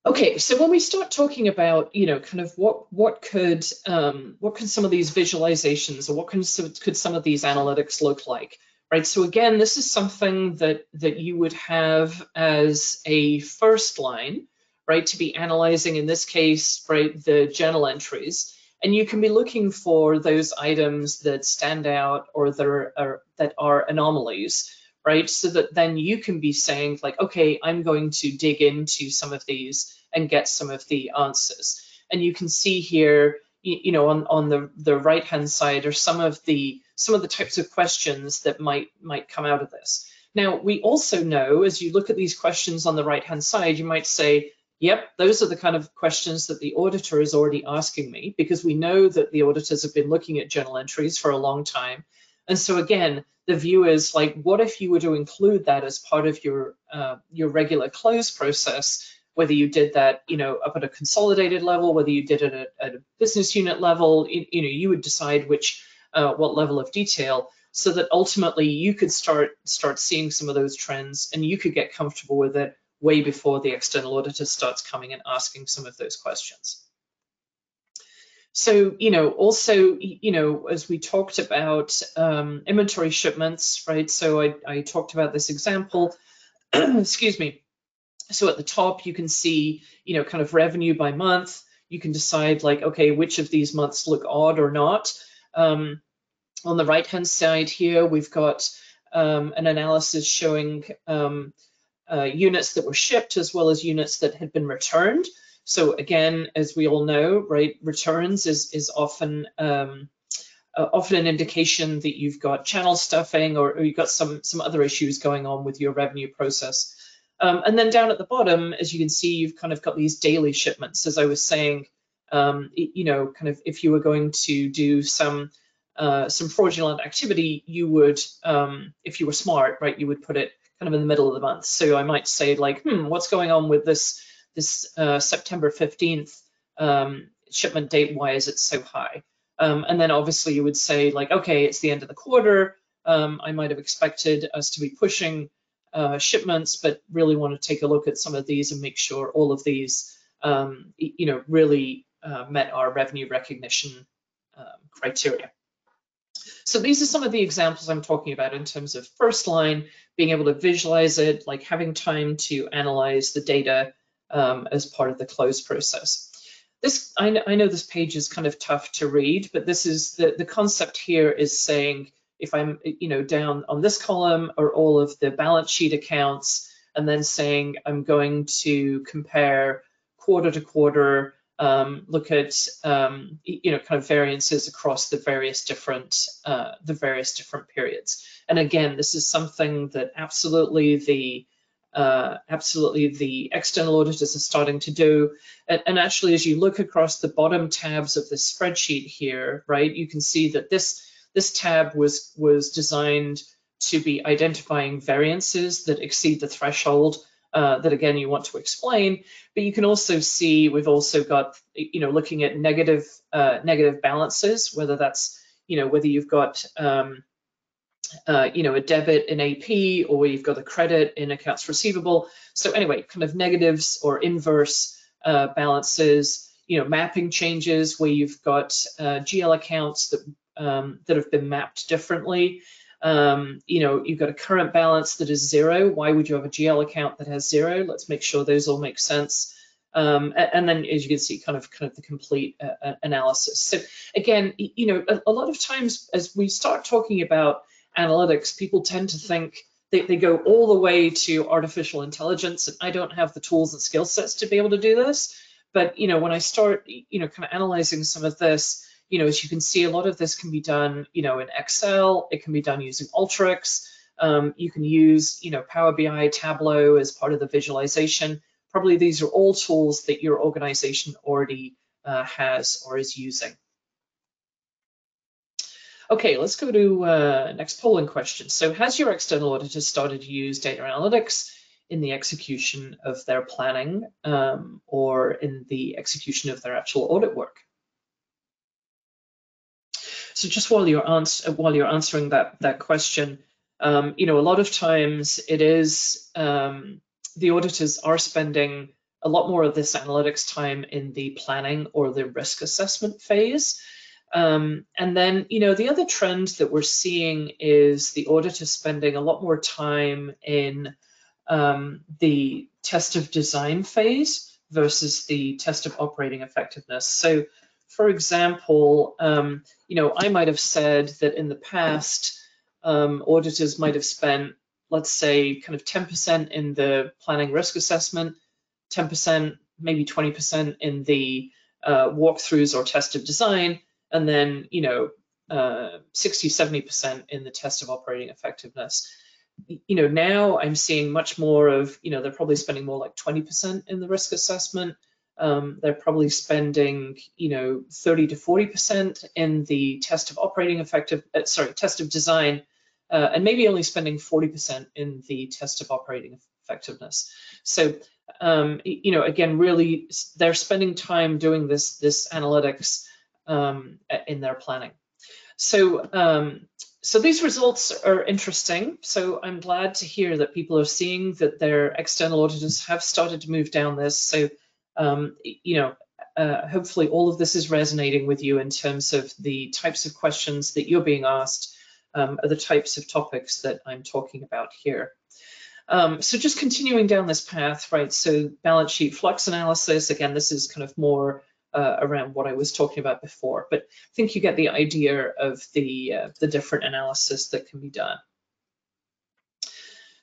Okay, so when we start talking about, you know, kind of what what could um, what could some of these visualizations or what can could some of these analytics look like, right? So again, this is something that that you would have as a first line, right, to be analyzing in this case, right, the journal entries, and you can be looking for those items that stand out or that are, are that are anomalies right? So that then you can be saying like, okay, I'm going to dig into some of these and get some of the answers. And you can see here, you, you know, on, on the, the right-hand side are some of the some of the types of questions that might might come out of this. Now, we also know as you look at these questions on the right-hand side, you might say, yep, those are the kind of questions that the auditor is already asking me because we know that the auditors have been looking at journal entries for a long time. And so again, the view is like, what if you were to include that as part of your uh, your regular close process? Whether you did that, you know, up at a consolidated level, whether you did it at, at a business unit level, you, you know, you would decide which uh, what level of detail, so that ultimately you could start start seeing some of those trends, and you could get comfortable with it way before the external auditor starts coming and asking some of those questions. So, you know, also, you know, as we talked about um, inventory shipments, right? So I, I talked about this example, excuse me. So at the top, you can see, you know, kind of revenue by month. You can decide like, okay, which of these months look odd or not. Um, on the right-hand side here, we've got um, an analysis showing um, uh, units that were shipped as well as units that had been returned. So again, as we all know, right, returns is is often um, uh, often an indication that you've got channel stuffing or, or, you've got some some other issues going on with your revenue process. Um, and then down at the bottom, as you can see, you've kind of got these daily shipments. As I was saying, um, you know, kind of if you were going to do some uh, some fraudulent activity, you would, um, if you were smart, right, you would put it kind of in the middle of the month. So I might say like, hmm, what's going on with this? this uh, September 15th um, shipment date, why is it so high? Um, and then obviously you would say like, okay, it's the end of the quarter. Um, I might have expected us to be pushing uh, shipments, but really want to take a look at some of these and make sure all of these, um, you know, really uh, met our revenue recognition um, criteria. So these are some of the examples I'm talking about in terms of first line, being able to visualize it, like having time to analyze the data, um, as part of the close process. This, I know, I know this page is kind of tough to read, but this is the, the concept here is saying if I'm, you know, down on this column are all of the balance sheet accounts, and then saying I'm going to compare quarter to quarter, um, look at, um, you know, kind of variances across the various different, uh, the various different periods. And again, this is something that absolutely the uh, absolutely the external auditors are starting to do. And, and, actually, as you look across the bottom tabs of the spreadsheet here, right, you can see that this this tab was was designed to be identifying variances that exceed the threshold uh, that again you want to explain. But you can also see we've also got you know looking at negative uh, negative balances, whether that's you know whether you've got um, uh, you know, a debit in AP or you've got a credit in accounts receivable. So anyway, kind of negatives or inverse uh, balances, you know, mapping changes where you've got uh, GL accounts that um, that have been mapped differently. Um, you know, you've got a current balance that is zero. Why would you have a GL account that has zero? Let's make sure those all make sense. Um, and then, as you can see, kind of kind of the complete uh, analysis. So again, you know, a, a lot of times as we start talking about analytics, people tend to think they, they go all the way to artificial intelligence, and I don't have the tools and skill sets to be able to do this. But you know, when I start, you know, kind of analyzing some of this, you know, as you can see, a lot of this can be done, you know, in Excel. It can be done using Alteryx. Um, you can use, you know, Power BI, Tableau as part of the visualization probably these are all tools that your organization already uh, has or is using. Okay, let's go to uh, next polling question. So has your external auditor started to use data analytics in the execution of their planning um, or in the execution of their actual audit work? So just while you're, ans while you're answering that, that question, um, you know, a lot of times it is um, the auditors are spending a lot more of this analytics time in the planning or the risk assessment phase. Um, and then, you know, the other trend that we're seeing is the auditor spending a lot more time in um, the test of design phase versus the test of operating effectiveness. So, for example, um, you know, I might have said that in the past, um, auditors might have spent, let's say, kind of 10% in the planning risk assessment, 10%, maybe 20% in the uh, walkthroughs or test of design, and then, you know, uh, 60, 70% in the test of operating effectiveness. You know, now I'm seeing much more of, you know, they're probably spending more like 20% in the risk assessment. Um, they're probably spending, you know, 30 to 40% in the test of operating effective, uh, sorry, test of design, uh, and maybe only spending 40% in the test of operating effectiveness. So, um, you know, again, really, they're spending time doing this this analytics um, in their planning. So, um, so these results are interesting. So I'm glad to hear that people are seeing that their external auditors have started to move down this. So, um, you know, uh, hopefully all of this is resonating with you in terms of the types of questions that you're being asked um, are the types of topics that I'm talking about here. Um, so just continuing down this path, right? So balance sheet flux analysis, again, this is kind of more uh, around what I was talking about before, but I think you get the idea of the, uh, the different analysis that can be done.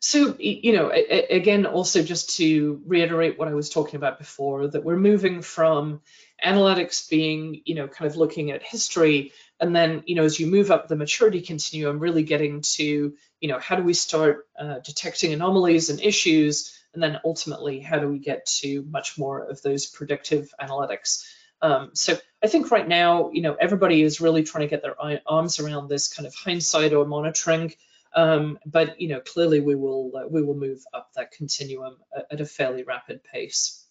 So, you know, again, also just to reiterate what I was talking about before, that we're moving from analytics being, you know, kind of looking at history and then, you know, as you move up the maturity continuum, really getting to, you know, how do we start uh, detecting anomalies and issues? And then ultimately, how do we get to much more of those predictive analytics? Um, so I think right now, you know, everybody is really trying to get their arms around this kind of hindsight or monitoring. Um, but you know, clearly we will uh, we will move up that continuum at, at a fairly rapid pace.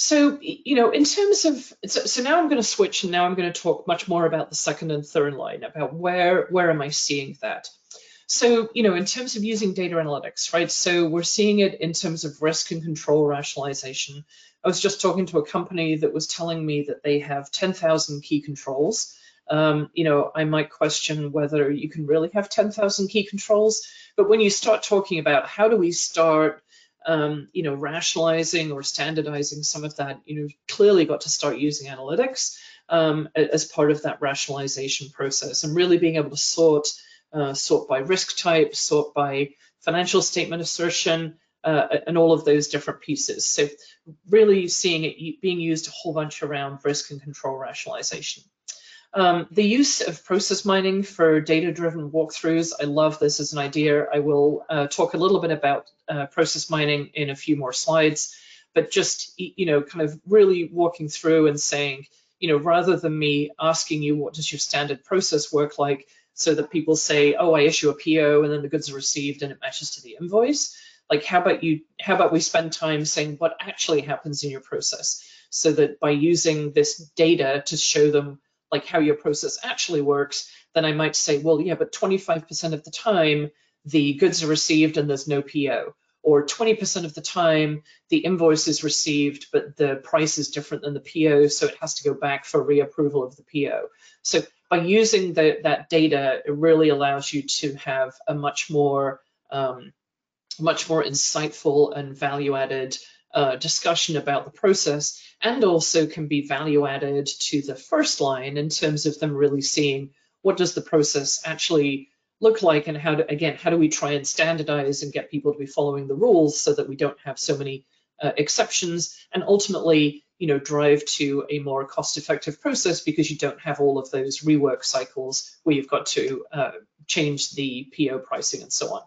So, you know, in terms of, so, so now I'm going to switch and now I'm going to talk much more about the second and third line, about where, where am I seeing that? So, you know, in terms of using data analytics, right? So we're seeing it in terms of risk and control rationalization. I was just talking to a company that was telling me that they have 10,000 key controls. Um, you know, I might question whether you can really have 10,000 key controls, but when you start talking about how do we start um, you know, rationalizing or standardizing some of that, you know, clearly got to start using analytics um, as part of that rationalization process and really being able to sort, uh, sort by risk type, sort by financial statement assertion, uh, and all of those different pieces. So really seeing it being used a whole bunch around risk and control rationalization. Um, the use of process mining for data-driven walkthroughs, I love this as an idea. I will uh, talk a little bit about uh, process mining in a few more slides, but just, you know, kind of really walking through and saying, you know, rather than me asking you what does your standard process work like, so that people say, oh, I issue a PO and then the goods are received and it matches to the invoice. Like, how about you, how about we spend time saying what actually happens in your process so that by using this data to show them like how your process actually works, then I might say, well, yeah, but 25% of the time the goods are received and there's no PO. Or 20% of the time the invoice is received, but the price is different than the PO, so it has to go back for reapproval of the PO. So by using the, that data, it really allows you to have a much more um, much more insightful and value added uh, discussion about the process and also can be value added to the first line in terms of them really seeing what does the process actually look like and how to, again, how do we try and standardize and get people to be following the rules so that we don't have so many uh, exceptions and ultimately, you know, drive to a more cost effective process because you don't have all of those rework cycles where you've got to uh, change the PO pricing and so on.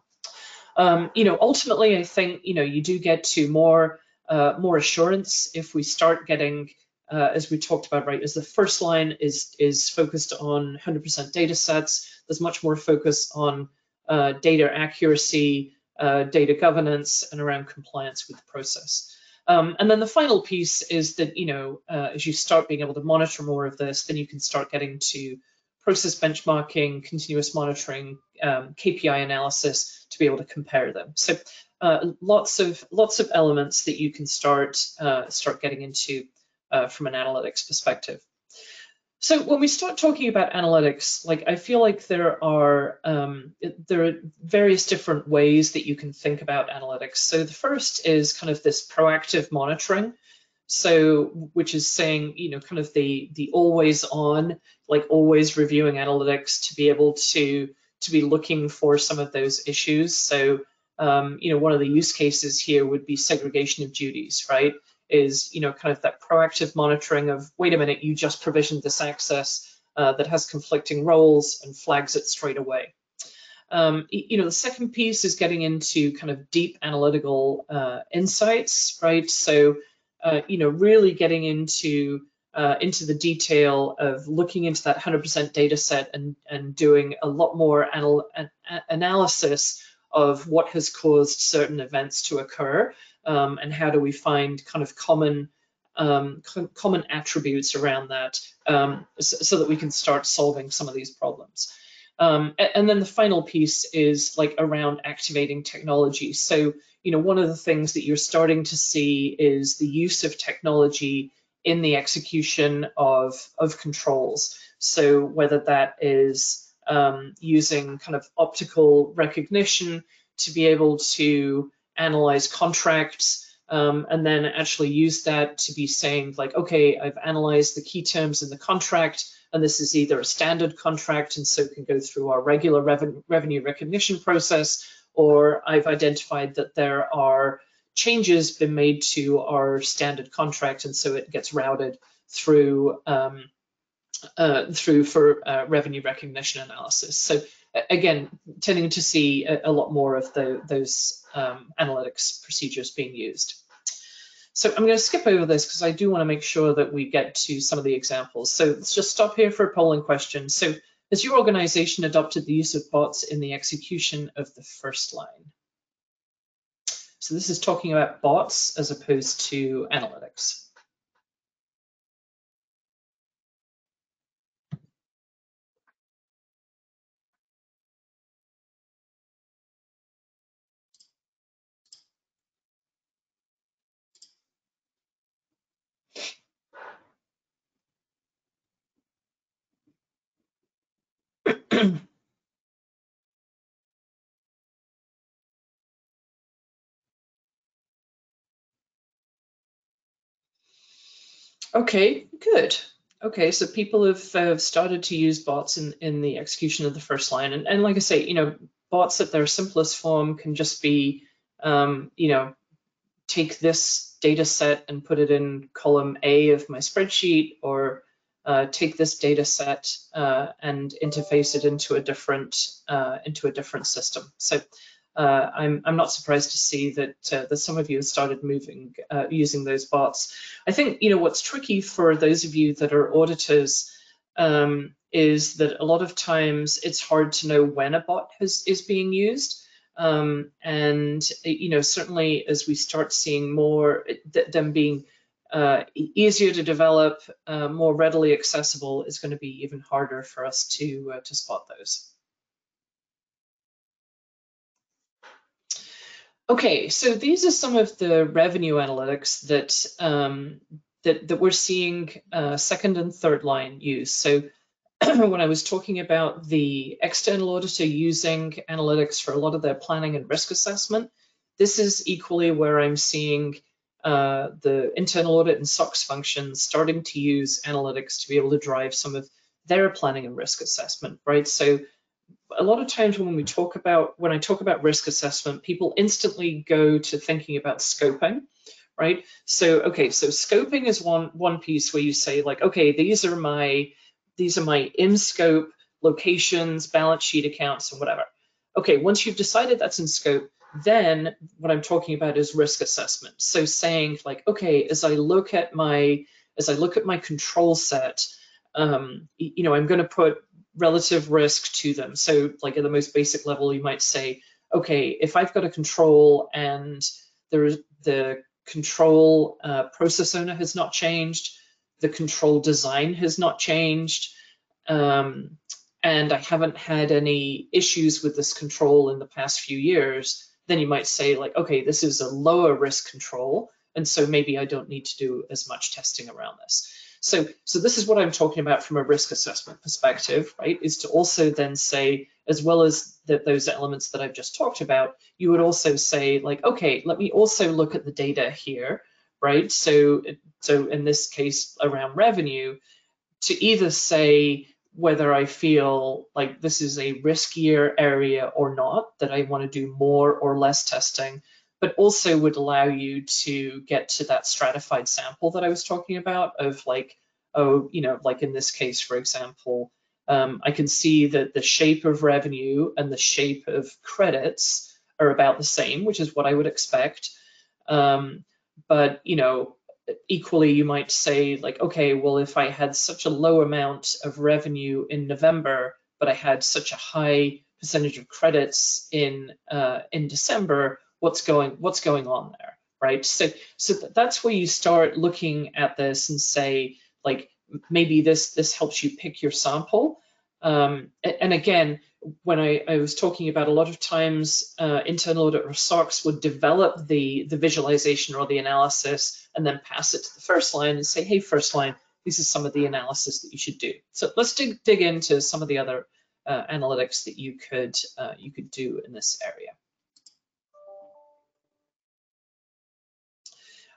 Um, you know, ultimately, I think, you know, you do get to more uh, more assurance if we start getting, uh, as we talked about, right, as the first line is, is focused on 100% data sets, there's much more focus on uh, data accuracy, uh, data governance, and around compliance with the process. Um, and then the final piece is that, you know, uh, as you start being able to monitor more of this, then you can start getting to process benchmarking, continuous monitoring, um, KPI analysis to be able to compare them. So uh, lots of lots of elements that you can start uh, start getting into uh, from an analytics perspective. So when we start talking about analytics, like I feel like there are um, there are various different ways that you can think about analytics. So the first is kind of this proactive monitoring. So which is saying, you know, kind of the the always on, like always reviewing analytics to be able to to be looking for some of those issues. So um, you know, one of the use cases here would be segregation of duties, right? is you know kind of that proactive monitoring of wait a minute you just provisioned this access uh, that has conflicting roles and flags it straight away. Um, you know the second piece is getting into kind of deep analytical uh, insights, right? So uh, you know really getting into uh, into the detail of looking into that 100% data set and, and doing a lot more anal analysis of what has caused certain events to occur um, and how do we find kind of common um, common attributes around that um, so, so, that we can start solving some of these problems. Um, and then the final piece is like around activating technology. So, you know, one of the things that you're starting to see is the use of technology in the execution of, of controls. So whether that is um, using kind of optical recognition to be able to analyze contracts um, and then actually use that to be saying like, okay, I've analyzed the key terms in the contract and this is either a standard contract and so can go through our regular revenue, revenue recognition process or I've identified that there are changes been made to our standard contract and so it gets routed through um, uh, through for uh, revenue recognition analysis. So again, tending to see a, a lot more of the, those um, analytics procedures being used. So I'm going to skip over this because I do want to make sure that we get to some of the examples. So let's just stop here for a polling question. So has your organization adopted the use of bots in the execution of the first line? So this is talking about bots as opposed to analytics. okay, good. Okay, so people have started to use bots in, in the execution of the first line. And, and like I say, you know, bots at their simplest form can just be, um, you know, take this data set and put it in column A of my spreadsheet or uh, take this data set uh, and interface it into a different uh, into a different system. So uh, I'm I'm not surprised to see that uh, that some of you have started moving uh, using those bots. I think you know what's tricky for those of you that are auditors um, is that a lot of times it's hard to know when a bot has, is being used. Um, and you know certainly as we start seeing more them being uh, easier to develop, uh, more readily accessible is going to be even harder for us to, uh, to spot those. Okay, so these are some of the revenue analytics that um, that, that we're seeing uh, second and third line use. So when I was talking about the external auditor using analytics for a lot of their planning and risk assessment, this is equally where I'm seeing uh, the internal audit and SOX functions starting to use analytics to be able to drive some of their planning and risk assessment, right? So a lot of times when we talk about, when I talk about risk assessment, people instantly go to thinking about scoping, right? So, okay, so scoping is one, one piece where you say like, okay, these are my, these are my in scope locations, balance sheet accounts and whatever. Okay, once you've decided that's in scope, then what I'm talking about is risk assessment. So saying like, okay, as I look at my as I look at my control set, um, you know, I'm going to put relative risk to them. So like at the most basic level, you might say, okay, if I've got a control and there the control uh, process owner has not changed, the control design has not changed, um, and I haven't had any issues with this control in the past few years, then you might say like, okay, this is a lower risk control, and so maybe I don't need to do as much testing around this. So, so this is what I'm talking about from a risk assessment perspective, right? Is to also then say, as well as the, those elements that I've just talked about, you would also say like, okay, let me also look at the data here, right? So, so in this case around revenue, to either say whether I feel like this is a riskier area or not, that I want to do more or less testing, but also would allow you to get to that stratified sample that I was talking about of like, oh, you know, like in this case, for example, um, I can see that the shape of revenue and the shape of credits are about the same, which is what I would expect. Um, but, you know, equally you might say like, okay, well, if I had such a low amount of revenue in November, but I had such a high percentage of credits in uh, in December, what's going what's going on there right? So so that's where you start looking at this and say like maybe this this helps you pick your sample. Um, and again when I, I, was talking about a lot of times uh, internal audit or SOX would develop the the visualization or the analysis and then pass it to the first line and say hey first line this is some of the analysis that you should do. So let's dig, dig into some of the other uh, analytics that you could uh, you could do in this area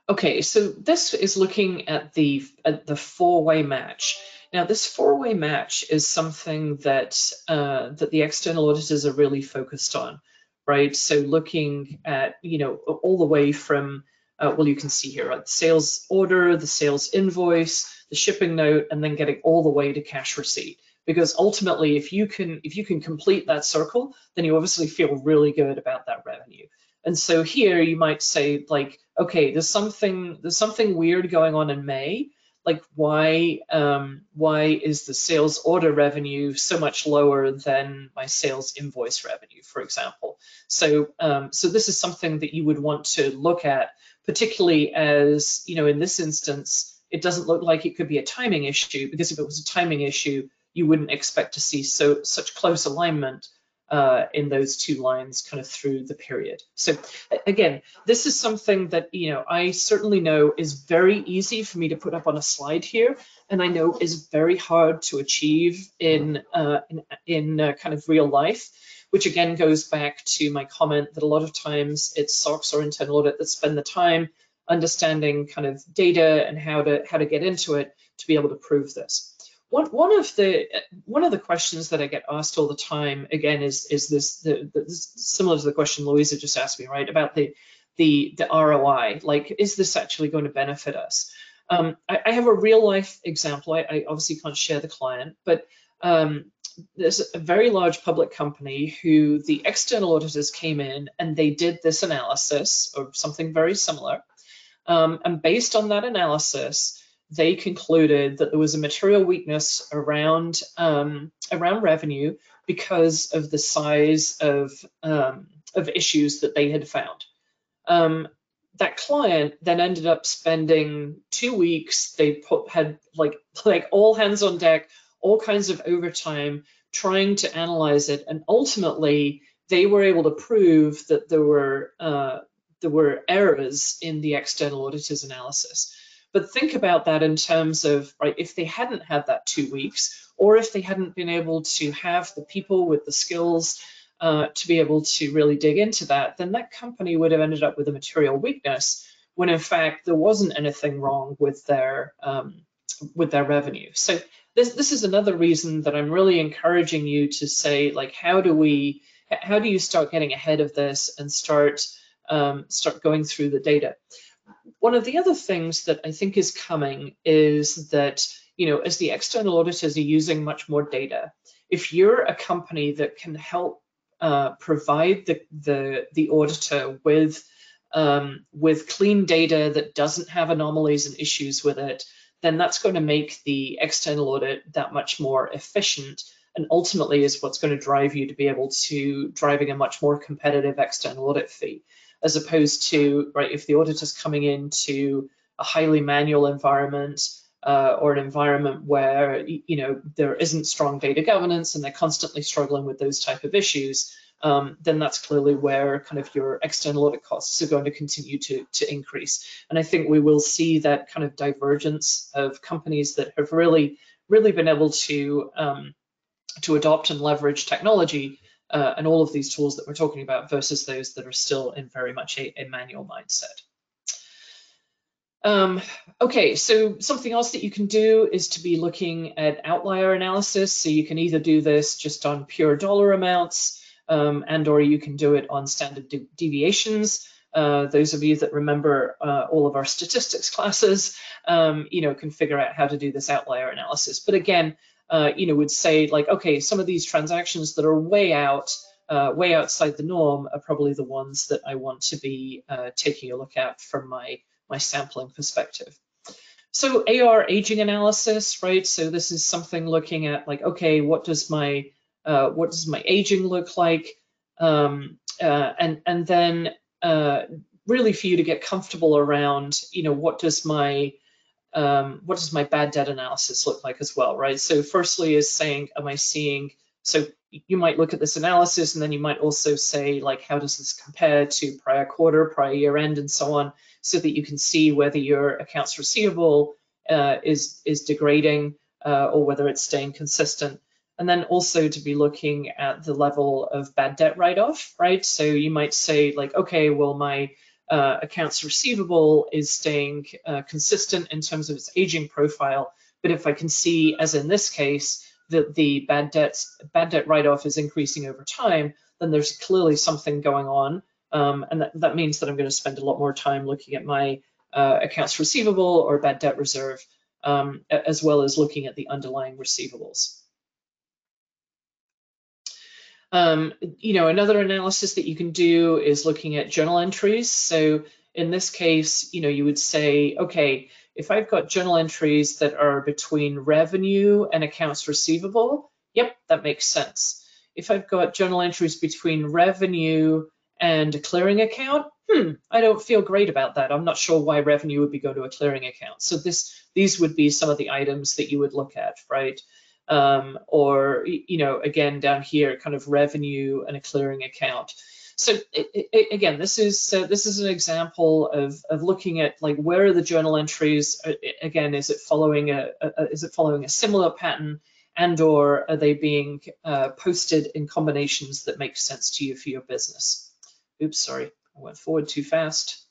Okay, so this is looking at the at the four-way match. Now, this four-way match is something that uh, that the external auditors are really focused on, right? So looking at you know all the way from uh, well, you can see here right, the sales order, the sales invoice, the shipping note, and then getting all the way to cash receipt. Because ultimately, if you can if you can complete that circle, then you obviously feel really good about that revenue. And so here you might say like, okay, there's something there's something weird going on in May. Like why um, why is the sales order revenue so much lower than my sales invoice revenue, for example? So um, so this is something that you would want to look at, particularly as you know in this instance it doesn't look like it could be a timing issue because if it was a timing issue you wouldn't expect to see so such close alignment uh, in those two lines kind of through the period. So again, this is something that, you know, I certainly know is very easy for me to put up on a slide here, and I know is very hard to achieve in, uh, in, in uh, kind of real life, which again goes back to my comment that a lot of times it's SOX or internal audit that spend the time understanding kind of data and how to how to get into it to be able to prove this. One, one of the one of the questions that I get asked all the time again is is this, the, the, similar to the question Louisa just asked me right about the the the ROI like is this actually going to benefit us? Um, I, I, have a real life example. I, I, obviously can't share the client, but um, there's a very large public company who the external auditors came in and they did this analysis or something very similar. Um, and based on that analysis, they concluded that there was a material weakness around um, around revenue because of the size of um, of issues that they had found. Um, that client then ended up spending two weeks. They put had like like all hands on deck, all kinds of overtime trying to analyze it, and ultimately they were able to prove that there were uh, there were errors in the external auditor's analysis. But think about that in terms of, right, if they hadn't had that two weeks, or if they hadn't been able to have the people with the skills uh, to be able to really dig into that, then that company would have ended up with a material weakness when in fact there wasn't anything wrong with their um, with their revenue. So this this is another reason that I'm really encouraging you to say like how do we how do you start getting ahead of this and start um, start going through the data one of the other things that I think is coming is that, you know, as the external auditors are using much more data, if you're a company that can help uh, provide the, the, the auditor with, um, with clean data that doesn't have anomalies and issues with it, then that's going to make the external audit that much more efficient and ultimately is what's going to drive you to be able to driving a much more competitive external audit fee as opposed to right if the auditor's coming into a highly manual environment uh, or an environment where you know there isn't strong data governance and they're constantly struggling with those type of issues, um, then that's clearly where kind of your external audit costs are going to continue to, to increase. And I think we will see that kind of divergence of companies that have really, really been able to um, to adopt and leverage technology uh, and all of these tools that we're talking about versus those that are still in very much a, a manual mindset. Um, okay, so something else that you can do is to be looking at outlier analysis. So you can either do this just on pure dollar amounts um, and or you can do it on standard de deviations. Uh, those of you that remember uh, all of our statistics classes, um, you know, can figure out how to do this outlier analysis. But again, uh, you know, would say like, okay, some of these transactions that are way out, uh, way outside the norm are probably the ones that I want to be uh, taking a look at from my, my sampling perspective. So AR aging analysis, right? So this is something looking at like, okay, what does my, uh, what does my aging look like? Um, uh, and, and then really for you to get comfortable around, you know, what does my, um, what does my bad debt analysis look like as well, right? So firstly is saying, am I seeing, so you might look at this analysis and then you might also say like, how does this compare to prior quarter, prior year end and so on, so that you can see whether your accounts receivable uh, is, is degrading uh, or whether it's staying consistent. And then also to be looking at the level of bad debt write-off, right? So you might say like, okay, well, my uh, accounts receivable is staying uh, consistent in terms of its aging profile. But if I can see, as in this case, that the bad debts bad debt write-off is increasing over time, then there's clearly something going on. Um, and that, that, means that I'm going to spend a lot more time looking at my uh, accounts receivable or bad debt reserve, um, as well as looking at the underlying receivables. Um, you know, another analysis that you can do is looking at journal entries. So in this case, you know, you would say, okay, if I've got journal entries that are between revenue and accounts receivable, yep, that makes sense. If I've got journal entries between revenue and a clearing account, hmm, I don't feel great about that. I'm not sure why revenue would be go to a clearing account. So this, these would be some of the items that you would look at, right? Um, or you know again down here kind of revenue and a clearing account. So it, it, again this is uh, this is an example of, of looking at like where are the journal entries? Again is it following a, a, is it following a similar pattern? And or are they being uh, posted in combinations that make sense to you for your business? Oops sorry I went forward too fast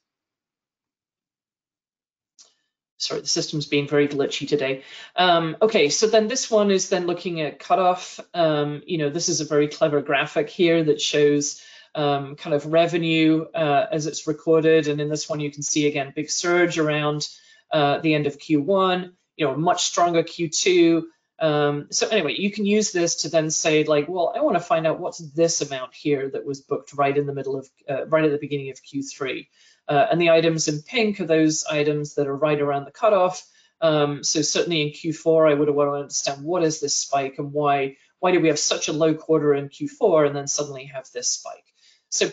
sorry, the system's being very glitchy today. Um, okay, so then this one is then looking at cutoff. Um, you know, this is a very clever graphic here that shows um, kind of revenue uh, as it's recorded. And in this one, you can see again, big surge around uh, the end of Q1, you know, much stronger Q2. Um, so anyway, you can use this to then say like, well, I want to find out what's this amount here that was booked right in the middle of, uh, right at the beginning of Q3. Uh, and the items in pink are those items that are right around the cutoff. Um, so certainly in Q4, I would want to understand what is this spike and why why do we have such a low quarter in Q4 and then suddenly have this spike? So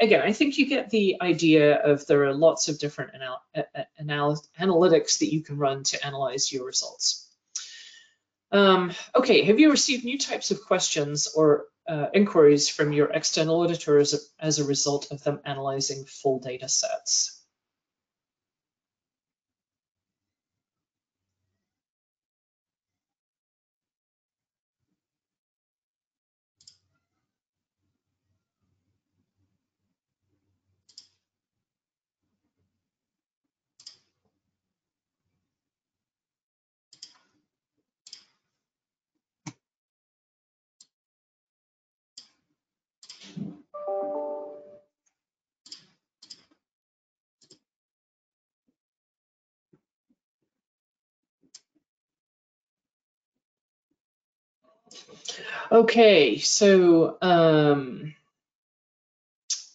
again, I think you get the idea of there are lots of different anal anal analytics that you can run to analyze your results. Um, okay, have you received new types of questions or uh, inquiries from your external auditors as a, as a result of them analyzing full data sets. Okay, so um,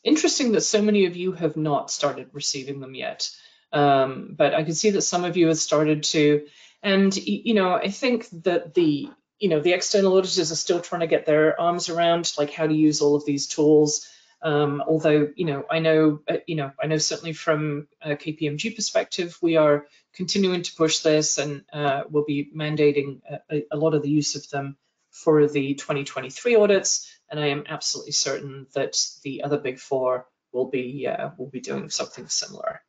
interesting that so many of you have not started receiving them yet. Um, but I can see that some of you have started to, and you know, I think that the you know the external auditors are still trying to get their arms around like how to use all of these tools. Um, although you know, I know uh, you know, I know certainly from a KPMG perspective, we are continuing to push this, and uh, we'll be mandating a, a lot of the use of them for the 2023 audits, and I am absolutely certain that the other big four will be uh, will be doing something similar.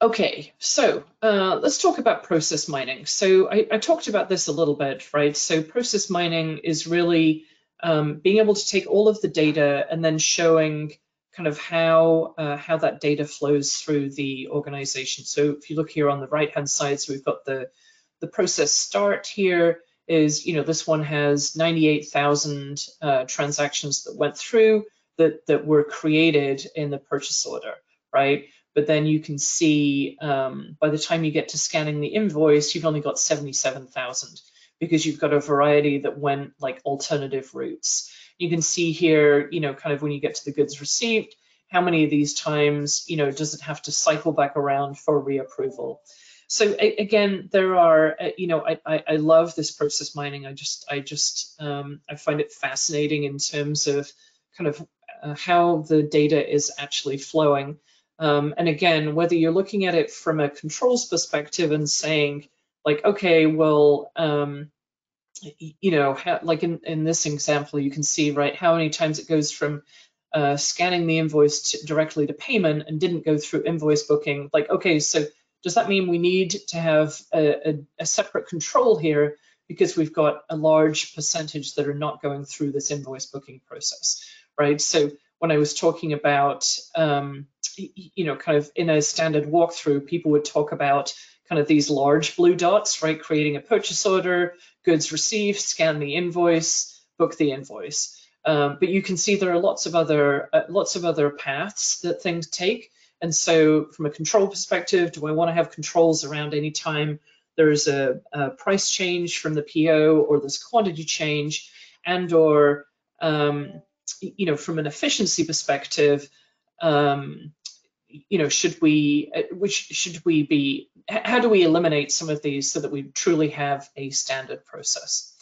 Okay, so uh, let's talk about process mining. So I, I, talked about this a little bit, right? So process mining is really um, being able to take all of the data and then showing kind of how uh, how that data flows through the organization. So if you look here on the right hand side, so we've got the the process start here is, you know, this one has 98,000 uh, transactions that went through that that were created in the purchase order, right? but then you can see um, by the time you get to scanning the invoice, you've only got 77,000 because you've got a variety that went like alternative routes. You can see here, you know, kind of when you get to the goods received, how many of these times, you know, does it have to cycle back around for reapproval? So again, there are, uh, you know, I, I, I, love this process mining. I just, I just, um, I find it fascinating in terms of kind of uh, how the data is actually flowing. Um, and again, whether you're looking at it from a controls perspective and saying, like, okay, well, um, you know, how, like in, in this example, you can see, right, how many times it goes from uh, scanning the invoice to, directly to payment and didn't go through invoice booking. Like, okay, so does that mean we need to have a, a, a separate control here because we've got a large percentage that are not going through this invoice booking process, right? So when I was talking about, um, you know, kind of in a standard walkthrough, people would talk about kind of these large blue dots, right? Creating a purchase order, goods received, scan the invoice, book the invoice. Um, but you can see there are lots of other uh, lots of other paths that things take. And so, from a control perspective, do I want to have controls around any time there's a, a price change from the PO or there's quantity change, and or um, you know, from an efficiency perspective, um, you know, should we, uh, which should we be, how do we eliminate some of these so that we truly have a standard process?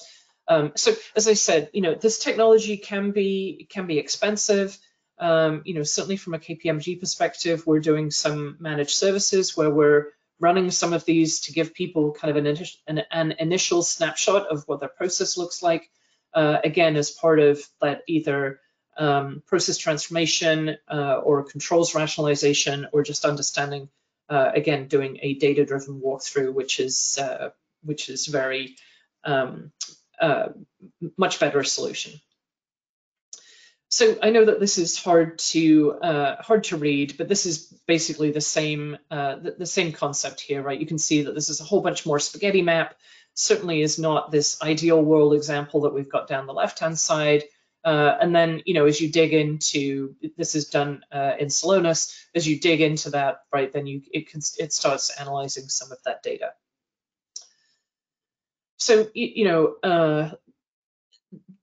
Um, so as I said, you know, this technology can be can be expensive. Um, you know, certainly from a KPMG perspective, we're doing some managed services where we're running some of these to give people kind of an, an, an initial snapshot of what their process looks like. Uh, again, as part of that either um, process transformation uh, or controls rationalization or just understanding, uh, again, doing a data-driven walkthrough, which is uh, which is very um, uh, much better solution. So I know that this is hard to uh, hard to read, but this is basically the same uh, the, the same concept here, right? You can see that this is a whole bunch more spaghetti map. Certainly is not this ideal world example that we've got down the left-hand side. Uh, and then, you know, as you dig into, this is done uh, in Celonis, as you dig into that, right, then you it, can, it starts analyzing some of that data. So, you know, uh,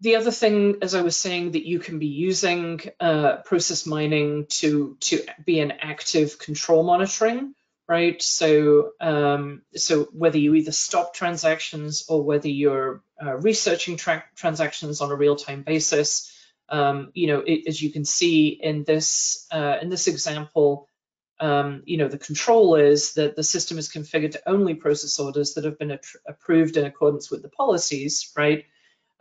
the other thing, as I was saying, that you can be using uh, process mining to, to be an active control monitoring right? So, um, so whether you either stop transactions or whether you're uh, researching tra transactions on a real-time basis, um, you know, it, as you can see in this uh, in this example, um, you know, the control is that the system is configured to only process orders that have been approved in accordance with the policies, right?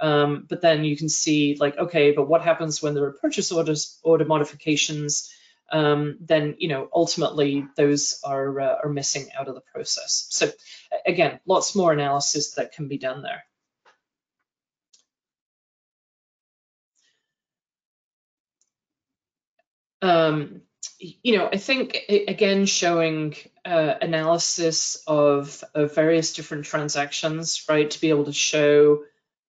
Um, but then you can see like, okay, but what happens when there are purchase orders, order modifications? um, then you know ultimately those are uh, are missing out of the process. So again, lots more analysis that can be done there. Um, you know, I think again showing uh, analysis of, of various different transactions, right, to be able to show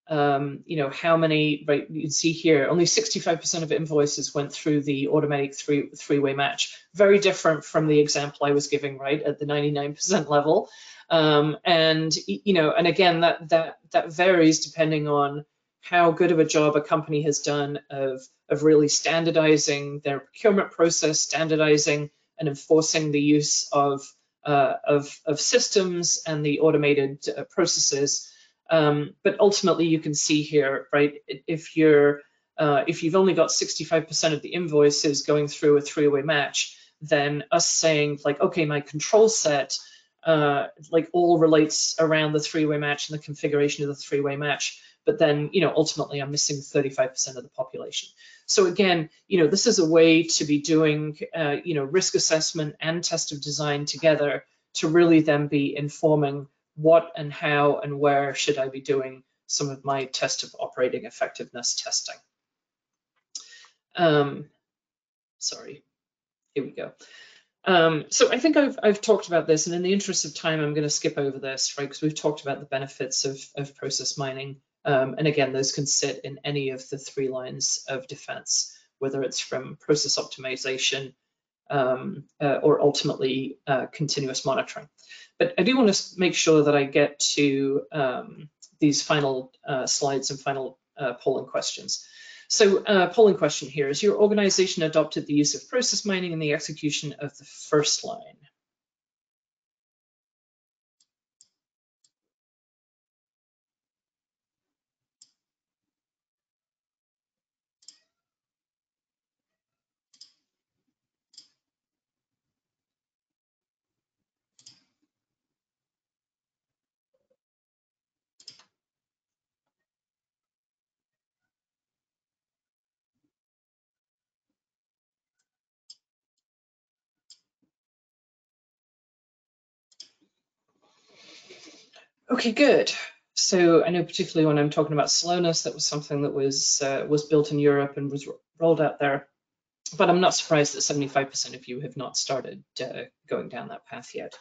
um, you know, how many, right, you can see here, only 65% of invoices went through the automatic three, three-way match. Very different from the example I was giving, right, at the 99% level. Um, and you know, and again, that that that varies depending on how good of a job a company has done of of really standardizing their procurement process, standardizing and enforcing the use of uh, of, of systems and the automated uh, processes. Um, but ultimately, you can see here, right? If you're uh, if you've only got 65% of the invoices going through a three-way match, then us saying like, okay, my control set uh, like all relates around the three-way match and the configuration of the three-way match. But then, you know, ultimately I'm missing 35% of the population. So again, you know, this is a way to be doing, uh, you know, risk assessment and test of design together to really then be informing what and how and where should I be doing some of my test of operating effectiveness testing. Um, sorry, here we go. Um, so I think I've, I've talked about this, and in the interest of time, I'm going to skip over this, right? Because we've talked about the benefits of, of process mining. Um, and again, those can sit in any of the three lines of defense, whether it's from process optimization um, uh, or ultimately uh, continuous monitoring. But I do want to make sure that I get to um, these final uh, slides and final uh, polling questions. So uh, polling question here, is your organization adopted the use of process mining in the execution of the first line? Okay, good. So I know particularly when I'm talking about Celonis, that was something that was uh, was built in Europe and was rolled out there. But I'm not surprised that 75% of you have not started uh, going down that path yet.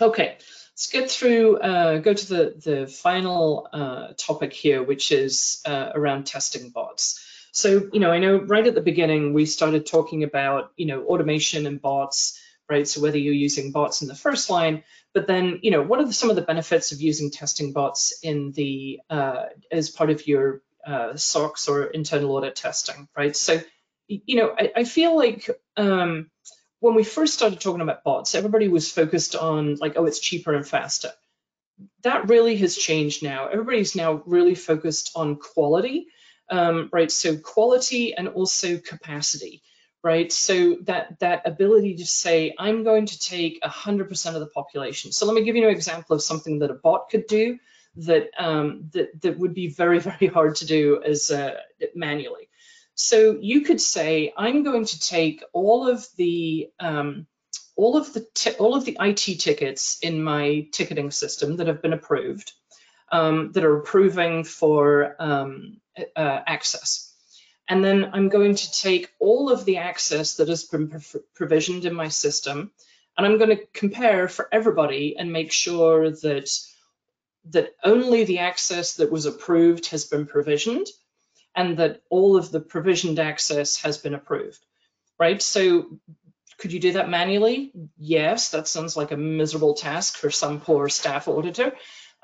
Okay, let's get through, uh, go to the, the final uh, topic here, which is uh, around testing bots. So, you know, I know right at the beginning, we started talking about, you know, automation and bots, right? So whether you're using bots in the first line, but then, you know, what are the, some of the benefits of using testing bots in the uh, as part of your uh, SOX or internal audit testing, right? So, you know, I, I feel like um, when we first started talking about bots, everybody was focused on like, oh, it's cheaper and faster. That really has changed now. Everybody's now really focused on quality, um, right? So quality and also capacity right? So that that ability to say, I'm going to take 100% of the population. So let me give you an example of something that a bot could do that um, that that would be very very hard to do as uh, manually. So you could say, I'm going to take all of the um, all of the all of the IT tickets in my ticketing system that have been approved, um, that are approving for um, uh, access and then I'm going to take all of the access that has been provisioned in my system, and I'm going to compare for everybody and make sure that that only the access that was approved has been provisioned and that all of the provisioned access has been approved, right? So could you do that manually? Yes, that sounds like a miserable task for some poor staff auditor.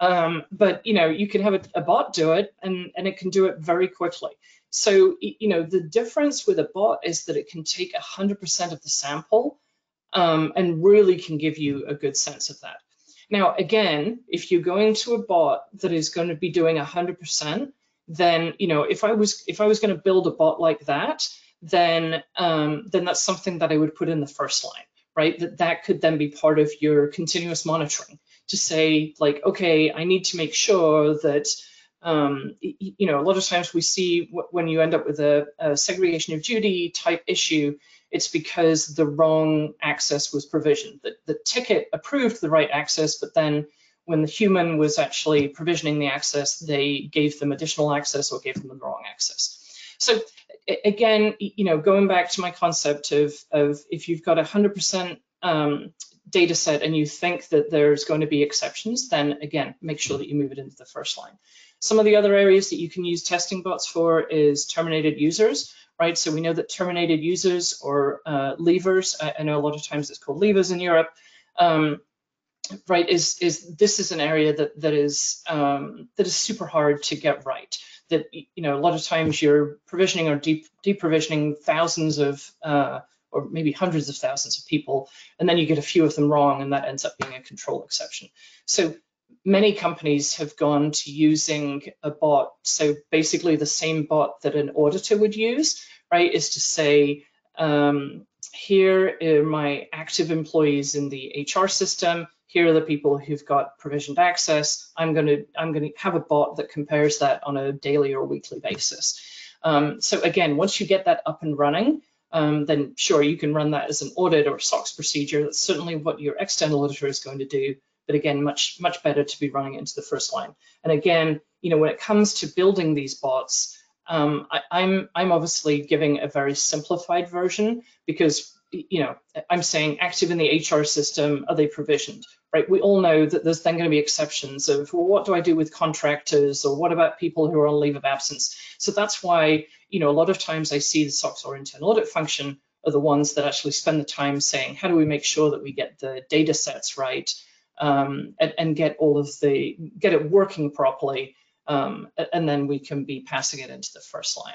Um, but you know, you can have a, a bot do it and, and it can do it very quickly. So, you know, the difference with a bot is that it can take 100% of the sample um, and really can give you a good sense of that. Now, again, if you're going to a bot that is going to be doing 100%, then, you know, if I was if I was going to build a bot like that, then um, then that's something that I would put in the first line, right? That that could then be part of your continuous monitoring to say like, okay, I need to make sure that um, you know, a lot of times we see when you end up with a, a, segregation of duty type issue, it's because the wrong access was provisioned. The, the ticket approved the right access, but then when the human was actually provisioning the access, they gave them additional access or gave them the wrong access. So again, you know, going back to my concept of, of if you've got a 100% um, data set and you think that there's going to be exceptions, then again, make sure that you move it into the first line. Some of the other areas that you can use testing bots for is terminated users, right? So we know that terminated users or uh, leavers, I, I, know a lot of times it's called leavers in Europe, um, right, is is this is an area that that is um, that is super hard to get right. That you know, a lot of times you're provisioning or deep deprovisioning thousands of uh, or maybe hundreds of thousands of people, and then you get a few of them wrong, and that ends up being a control exception. So many companies have gone to using a bot. So basically, the same bot that an auditor would use, right, is to say, um, here are my active employees in the HR system. Here are the people who've got provisioned access. I'm going to I'm going to have a bot that compares that on a daily or weekly basis. Um, so again, once you get that up and running, um, then sure you can run that as an audit or SOX procedure. That's certainly what your external auditor is going to do. But again, much much better to be running it into the first line. And again, you know, when it comes to building these bots, um, I, I'm I'm obviously giving a very simplified version because you know I'm saying active in the HR system, are they provisioned? Right? We all know that there's then going to be exceptions of well, what do I do with contractors or what about people who are on leave of absence? So that's why you know a lot of times I see the SOX or internal audit function are the ones that actually spend the time saying how do we make sure that we get the data sets right um, and, and, get all of the get it working properly um, and then we can be passing it into the first line.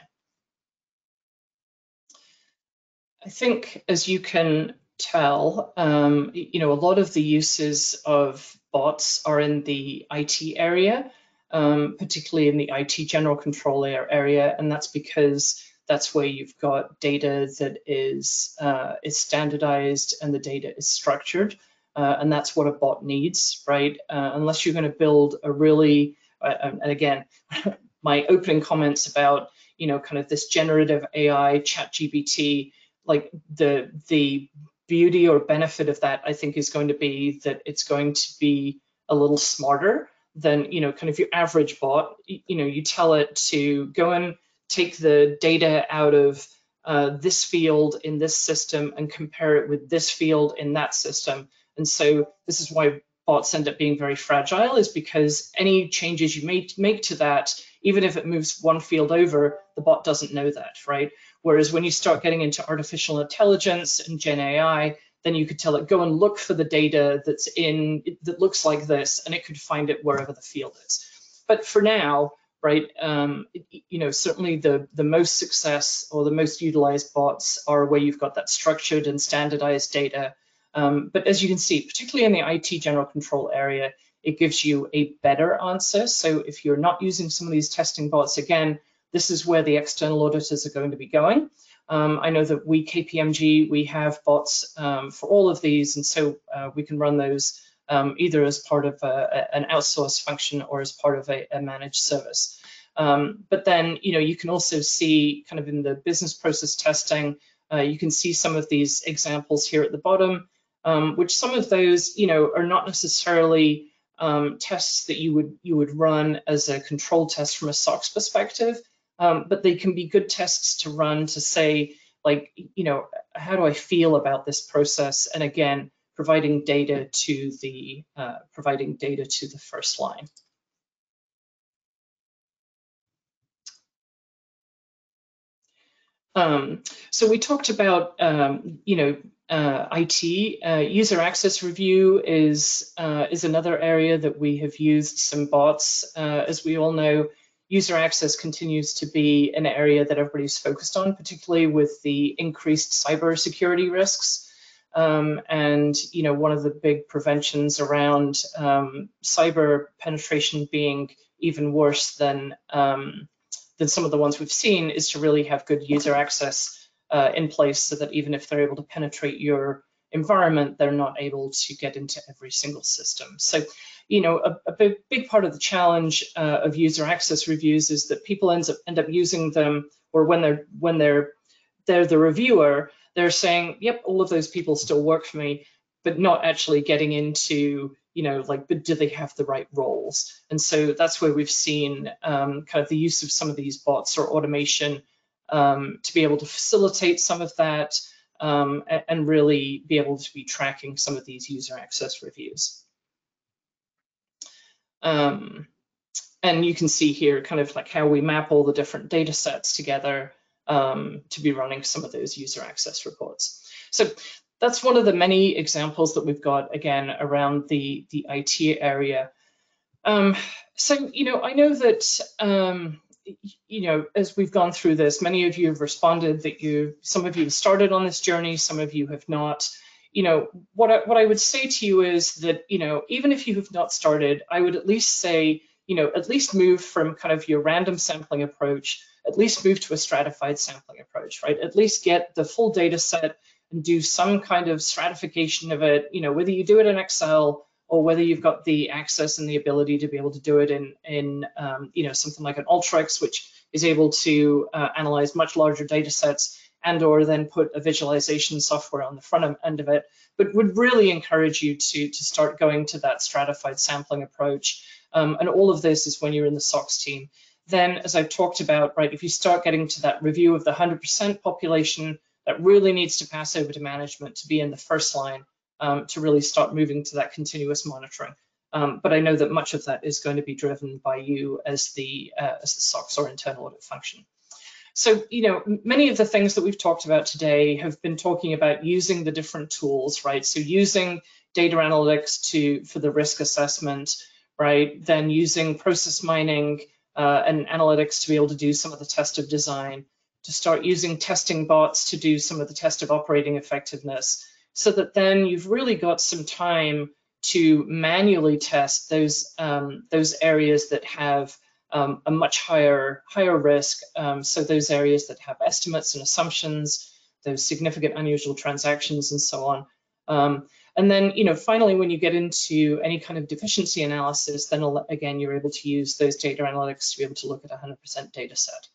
I think as you can tell, um, you know, a lot of the uses of bots are in the IT area, um, particularly in the IT general control area, and that's because that's where you've got data that is uh, is standardized and the data is structured, uh, and that's what a bot needs, right? Uh, unless you're going to build a really uh, um, and again, my opening comments about you know kind of this generative AI, ChatGPT, like the the beauty or benefit of that, I think, is going to be that it's going to be a little smarter than you know kind of your average bot. You know, you tell it to go and take the data out of uh, this field in this system and compare it with this field in that system. And so this is why bots end up being very fragile is because any changes you make, make to that, even if it moves one field over, the bot doesn't know that, right? Whereas when you start getting into artificial intelligence and Gen AI, then you could tell it, go and look for the data that's in, that looks like this, and it could find it wherever the field is. But for now, right, um, you know, certainly the, the most success or the most utilized bots are where you've got that structured and standardized data um, but as you can see, particularly in the IT general control area, it gives you a better answer. So if you're not using some of these testing bots, again, this is where the external auditors are going to be going. Um, I know that we, KPMG, we have bots um, for all of these, and so uh, we can run those um, either as part of a, an outsourced function or as part of a, a managed service. Um, but then, you know, you can also see kind of in the business process testing, uh, you can see some of these examples here at the bottom um, which some of those, you know, are not necessarily um, tests that you would you would run as a control test from a SOX perspective, um, but they can be good tests to run to say, like, you know, how do I feel about this process? And again, providing data to the uh, providing data to the first line. Um, so we talked about, um, you know, uh, IT. Uh, user access review is uh, is another area that we have used some bots. Uh, as we all know, user access continues to be an area that everybody's focused on, particularly with the increased cybersecurity risks. Um, and you know, one of the big preventions around um, cyber penetration being even worse than um, than some of the ones we've seen is to really have good user access uh, in place so that even if they're able to penetrate your environment, they're not able to get into every single system. So, you know, a, a big, big part of the challenge uh, of user access reviews is that people end up end up using them, or when they're when they're they're the reviewer, they're saying, "Yep, all of those people still work for me," but not actually getting into you know, like, but do they have the right roles? And so that's where we've seen um, kind of the use of some of these bots or automation um, to be able to facilitate some of that um, and really be able to be tracking some of these user access reviews. Um, and you can see here kind of like how we map all the different data sets together um, to be running some of those user access reports. So that's one of the many examples that we've got again around the the IT area. Um, so you know, I know that um, you know as we've gone through this, many of you have responded that you some of you have started on this journey, some of you have not. You know what I, what I would say to you is that you know even if you have not started, I would at least say you know at least move from kind of your random sampling approach, at least move to a stratified sampling approach, right? At least get the full data set and do some kind of stratification of it, you know, whether you do it in Excel or whether you've got the access and the ability to be able to do it in, in um, you know, something like an Alteryx, which is able to uh, analyze much larger data sets and or then put a visualization software on the front end of it, but would really encourage you to, to start going to that stratified sampling approach. Um, and all of this is when you're in the SOX team. Then, as I've talked about, right, if you start getting to that review of the 100% population, that really needs to pass over to management to be in the first line um, to really start moving to that continuous monitoring. Um, but I know that much of that is going to be driven by you as the uh, as the SOX or internal audit function. So, you know, many of the things that we've talked about today have been talking about using the different tools, right? So using data analytics to for the risk assessment, right? Then using process mining uh, and analytics to be able to do some of the test of design to start using testing bots to do some of the test of operating effectiveness so that then you've really got some time to manually test those um, those areas that have um, a much higher higher risk. Um, so those areas that have estimates and assumptions, those significant unusual transactions, and so on. Um, and then, you know, finally, when you get into any kind of deficiency analysis, then again, you're able to use those data analytics to be able to look at a 100% data set.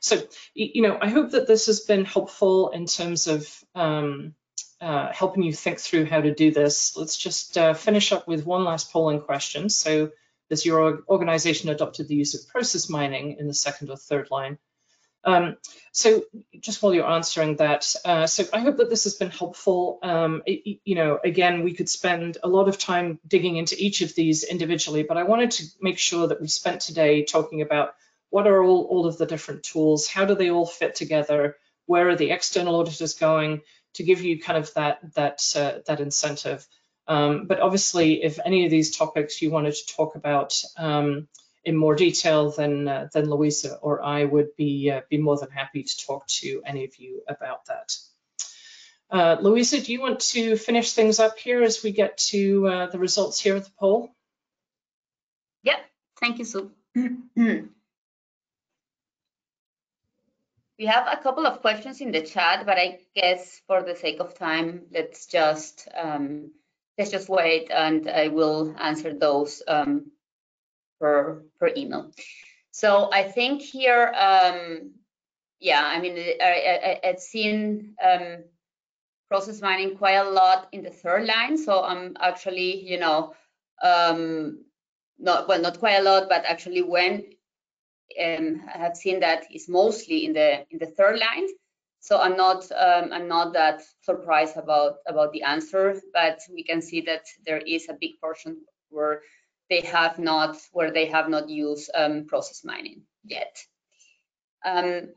So, you know, I hope that this has been helpful in terms of um, uh, helping you think through how to do this. Let's just uh, finish up with one last polling question. So, does your organization adopted the use of process mining in the second or third line? Um, so just while you're answering that, uh, so I hope that this has been helpful. Um, it, you know, again, we could spend a lot of time digging into each of these individually, but I wanted to make sure that we spent today talking about what are all, all of the different tools? How do they all fit together? Where are the external auditors going to give you kind of that, that, uh, that incentive? Um, but obviously, if any of these topics you wanted to talk about um, in more detail, then, uh, then Louisa or I would be, uh, be more than happy to talk to any of you about that. Uh, Louisa, do you want to finish things up here as we get to uh, the results here of the poll? Yep, thank you, Sue. We have a couple of questions in the chat, but I guess for the sake of time, let's just um, let's just wait, and I will answer those um, per per email. So I think here, um, yeah, I mean, I, I, I've seen um, process mining quite a lot in the third line, so I'm actually, you know, um, not well, not quite a lot, but actually when um, have seen that is mostly in the in the third line. So I'm not um, I'm not that surprised about about the answer, but we can see that there is a big portion where they have not where they have not used um, process mining yet. Um,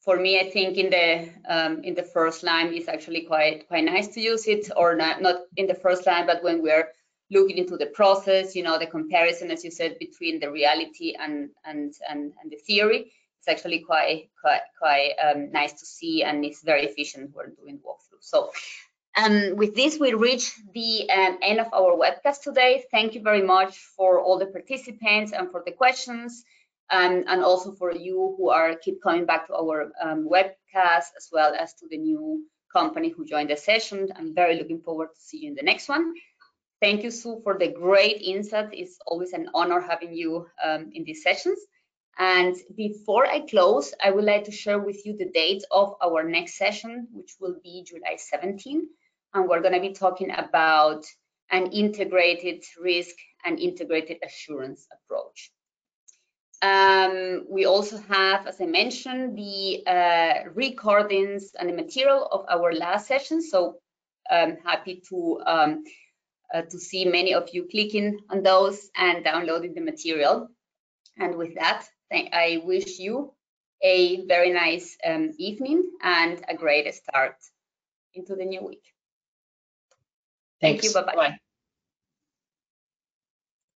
for me, I think in the um, in the first line is actually quite quite nice to use it, or not not in the first line, but when we're looking into the process, you know, the comparison, as you said, between the reality and and and, and the theory. It's actually quite quite quite um, nice to see, and it's very efficient when doing walkthrough. So. Um, with this, we reach the um, end of our webcast today. Thank you very much for all the participants and for the questions, um, and also for you who are keep coming back to our um, webcast, as well as to the new company who joined the session. I'm very looking forward to see you in the next one. Thank you, Sue, for the great insight. It's always an honor having you um, in these sessions. And before I close, I would like to share with you the date of our next session, which will be July 17. And we're going to be talking about an integrated risk and integrated assurance approach. Um, we also have, as I mentioned, the uh, recordings and the material of our last session. So I'm happy to um, uh, to see many of you clicking on those and downloading the material. And with that, I wish you a very nice um, evening and a great start into the new week. Thanks. Thank you. Bye-bye. bye bye, bye.